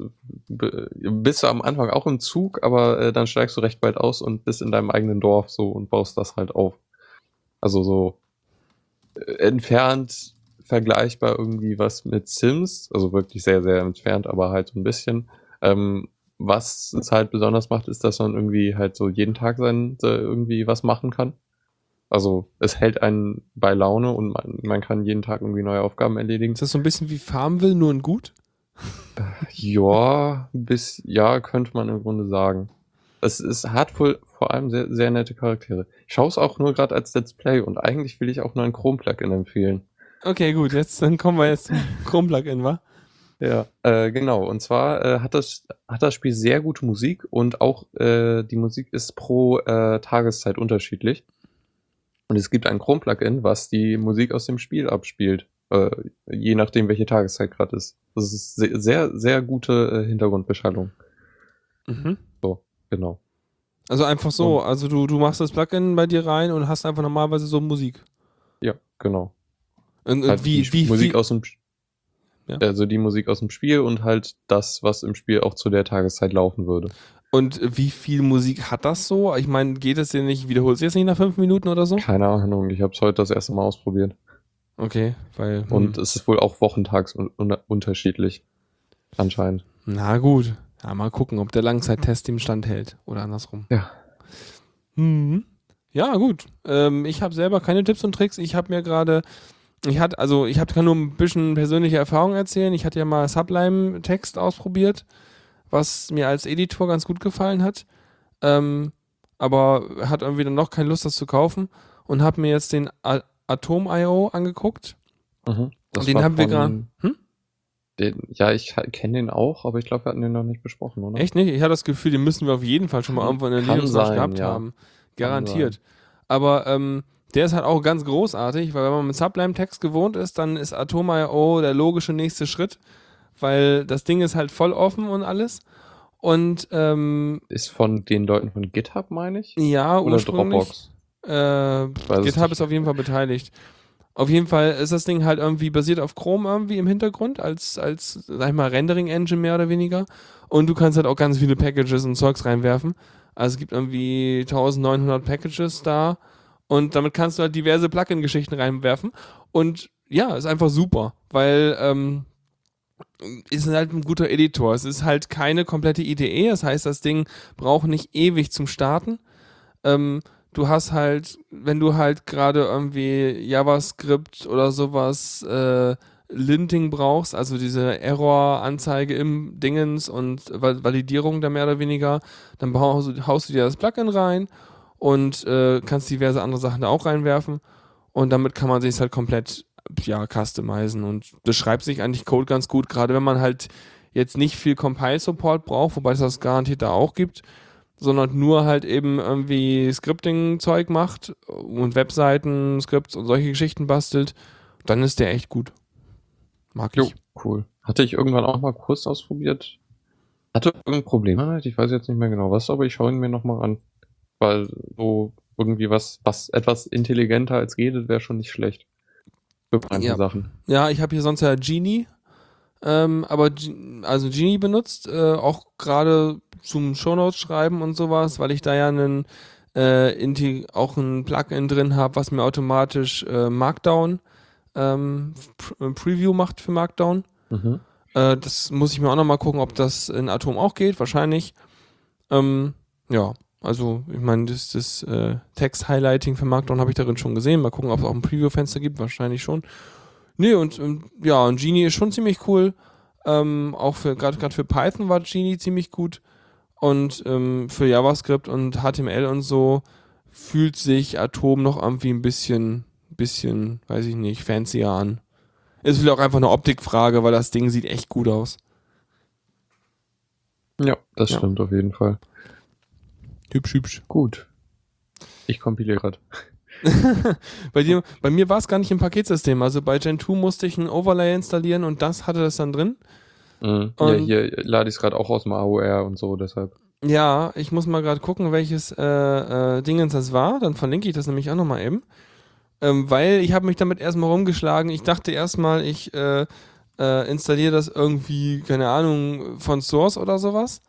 bist du am Anfang auch im Zug, aber äh, dann steigst du recht bald aus und bist in deinem eigenen Dorf so und baust das halt auf. Also so äh, entfernt vergleichbar irgendwie was mit Sims, also wirklich sehr, sehr entfernt, aber halt so ein bisschen. Ähm, was es halt besonders macht, ist, dass man irgendwie halt so jeden Tag sein, äh, irgendwie was machen kann. Also es hält einen bei Laune und man, man kann jeden Tag irgendwie neue Aufgaben erledigen. Ist das so ein bisschen wie Farmville, nur in gut? <laughs> Ja, bis, ja, könnte man im Grunde sagen. Es ist hat voll, vor allem sehr, sehr nette Charaktere. Ich schaue es auch nur gerade als Let's Play und eigentlich will ich auch nur ein Chrome-Plugin empfehlen. Okay, gut, jetzt dann kommen wir jetzt zum Chrome-Plugin, wa? Ja, äh, genau. Und zwar äh, hat, das, hat das Spiel sehr gute Musik und auch äh, die Musik ist pro äh, Tageszeit unterschiedlich. Und es gibt ein Chrome-Plugin, was die Musik aus dem Spiel abspielt, äh, je nachdem, welche Tageszeit gerade ist. Das ist se- sehr, sehr gute äh, Hintergrundbeschallung. Mhm. Genau. Also einfach so, also du, du machst das Plugin bei dir rein und hast einfach normalerweise so Musik. Ja, genau. Und, und Halt wie, die wie Musik viel, aus dem Ja. also die Musik aus dem Spiel und halt das, was im Spiel auch zu der Tageszeit laufen würde. Und wie viel Musik hat das so? Ich meine, geht es dir nicht, wiederholst du jetzt nicht nach fünf Minuten oder so? Keine Ahnung, ich habe es heute das erste Mal ausprobiert. Okay, weil. hm. Und es ist wohl auch wochentags un un unterschiedlich. Anscheinend. Na gut. Ja, mal gucken, ob der Langzeittest dem standhält. Oder andersrum. Ja. Mhm. Ja, gut. Ähm, ich habe selber keine Tipps und Tricks. Ich habe mir gerade. Ich hatte, also ich hab, kann nur ein bisschen persönliche Erfahrung erzählen. Ich hatte ja mal Sublime-Text ausprobiert, was mir als Editor ganz gut gefallen hat. Ähm, aber hat irgendwie dann noch keine Lust, das zu kaufen. Und habe mir jetzt den A Atom.io angeguckt. Mhm. Den haben wir gerade. Hm? Den, ja, ich kenne den auch, aber ich glaube, wir hatten den noch nicht besprochen, oder? Echt nicht? Ich hatte das Gefühl, den müssen wir auf jeden Fall schon mal irgendwo in der Linux gehabt ja. haben. Garantiert. Aber ähm, der ist halt auch ganz großartig, weil wenn man mit Sublime-Text gewohnt ist, dann ist Atom.io der logische nächste Schritt, weil das Ding ist halt voll offen und alles. Und ähm, Ist von den Leuten von GitHub, meine ich? ja, Oder. Dropbox? Äh, GitHub ist auf jeden Fall beteiligt. Auf jeden Fall ist das Ding halt irgendwie basiert auf Chrome irgendwie im Hintergrund, als, als, sag ich mal, Rendering-Engine mehr oder weniger. Und du kannst halt auch ganz viele Packages und Zeugs reinwerfen. Also es gibt irgendwie 1900 Packages da und damit kannst du halt diverse Plugin-Geschichten reinwerfen. Und ja, ist einfach super, weil ähm, ist halt ein guter Editor. Es ist halt keine komplette IDE, das heißt, das Ding braucht nicht ewig zum Starten. Ähm, du hast halt, wenn du halt gerade irgendwie JavaScript oder sowas äh, Linting brauchst, also diese Error-Anzeige im Dingens und Val- Validierung da mehr oder weniger, dann haust du, haust du dir das Plugin rein und äh, kannst diverse andere Sachen da auch reinwerfen und damit kann man sich halt komplett ja, customizen und das schreibt sich eigentlich Code ganz gut, gerade wenn man halt jetzt nicht viel Compile-Support braucht, wobei es das garantiert da auch gibt, sondern nur halt eben irgendwie Scripting-Zeug macht und Webseiten, Skripts und solche Geschichten bastelt, dann ist der echt gut. Mag Jo, ich. cool. Hatte ich irgendwann auch mal kurz ausprobiert. Hatte irgendein Problem damit, ich weiß jetzt nicht mehr genau was, aber ich schaue ihn mir nochmal an. Weil so irgendwie was, was etwas intelligenter als redet, wäre schon nicht schlecht. Manche Ja. Sachen. Ja, ich habe hier sonst ja Genie, ähm, aber also Genie benutzt, äh, auch gerade zum Shownotes schreiben und sowas, weil ich da ja einen äh, auch ein Plugin drin habe, was mir automatisch äh, Markdown ähm, Pr Preview macht für Markdown. Mhm. Äh, das muss ich mir auch nochmal gucken, ob das in Atom auch geht, wahrscheinlich. Ähm, ja, also ich meine, das, das äh, Text-Highlighting für Markdown habe ich darin schon gesehen. Mal gucken, ob es auch ein Preview-Fenster gibt, wahrscheinlich schon. Nee, und ähm, ja, und Genie ist schon ziemlich cool. Ähm, auch für gerade gerade für Python war Genie ziemlich gut. Und ähm, für JavaScript und HTML und so fühlt sich Atom noch irgendwie ein bisschen, bisschen, weiß ich nicht, fancier an. Ist vielleicht auch einfach eine Optikfrage, weil das Ding sieht echt gut aus. Ja, das Ja. stimmt auf jeden Fall. Hübsch, hübsch. Gut. Ich kompiliere gerade. <laughs> Bei dir, bei mir war es gar nicht im Paketsystem. Also bei Gen 2 musste ich ein Overlay installieren und das hatte das dann drin. Mhm. Ja, hier lade ich es gerade auch aus dem AOR und so, deshalb. Ja, ich muss mal gerade gucken, welches äh, äh, Dingens das war. Dann verlinke ich das nämlich auch nochmal eben. Ähm, weil ich habe mich damit erstmal rumgeschlagen. Ich dachte erstmal, ich äh, äh, installiere das irgendwie, keine Ahnung, von Source oder sowas.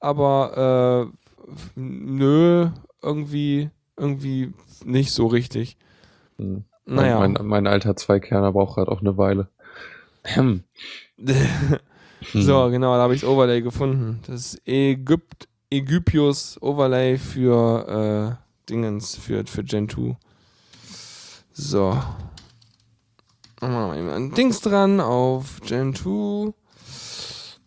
Aber äh, nö, irgendwie, irgendwie nicht so richtig. Mhm. Naja. Mein, mein, alter Zweikerner braucht gerade auch eine Weile. Hm. <laughs> So, genau, da habe ich das Overlay gefunden. Das ist Ägypt, Ägypius Overlay für äh, Dingens, für, für Gen 2. So. Machen wir mal eben ein Dings dran auf Gen 2.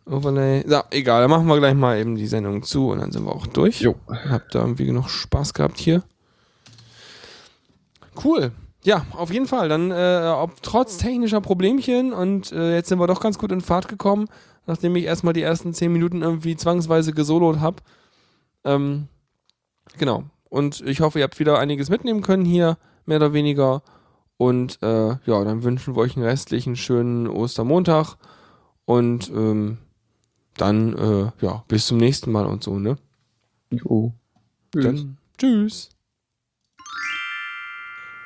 Overlay. Ja, egal, dann machen wir gleich mal eben die Sendung zu und dann sind wir auch durch. Jo. Habt da irgendwie genug Spaß gehabt hier. Cool. Ja, auf jeden Fall. Dann, äh, ob trotz technischer Problemchen und äh, jetzt sind wir doch ganz gut in Fahrt gekommen, nachdem ich erstmal die ersten 10 Minuten irgendwie zwangsweise gesolot habe. Ähm, genau. Und ich hoffe, ihr habt wieder einiges mitnehmen können hier, mehr oder weniger. Und äh, ja, dann wünschen wir euch einen restlichen schönen Ostermontag. Und ähm, dann, äh, ja, bis zum nächsten Mal und so, ne? Jo. Tschüss. Dann tschüss.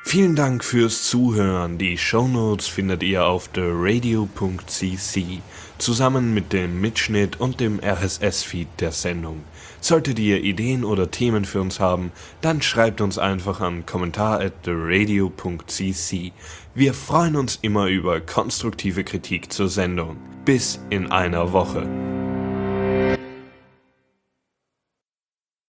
Vielen Dank fürs Zuhören. Die Shownotes findet ihr auf theradio.cc zusammen mit dem Mitschnitt und dem RSS-Feed der Sendung. Solltet ihr Ideen oder Themen für uns haben, dann schreibt uns einfach an kommentar at theradio.cc. Wir freuen uns immer über konstruktive Kritik zur Sendung. Bis in einer Woche.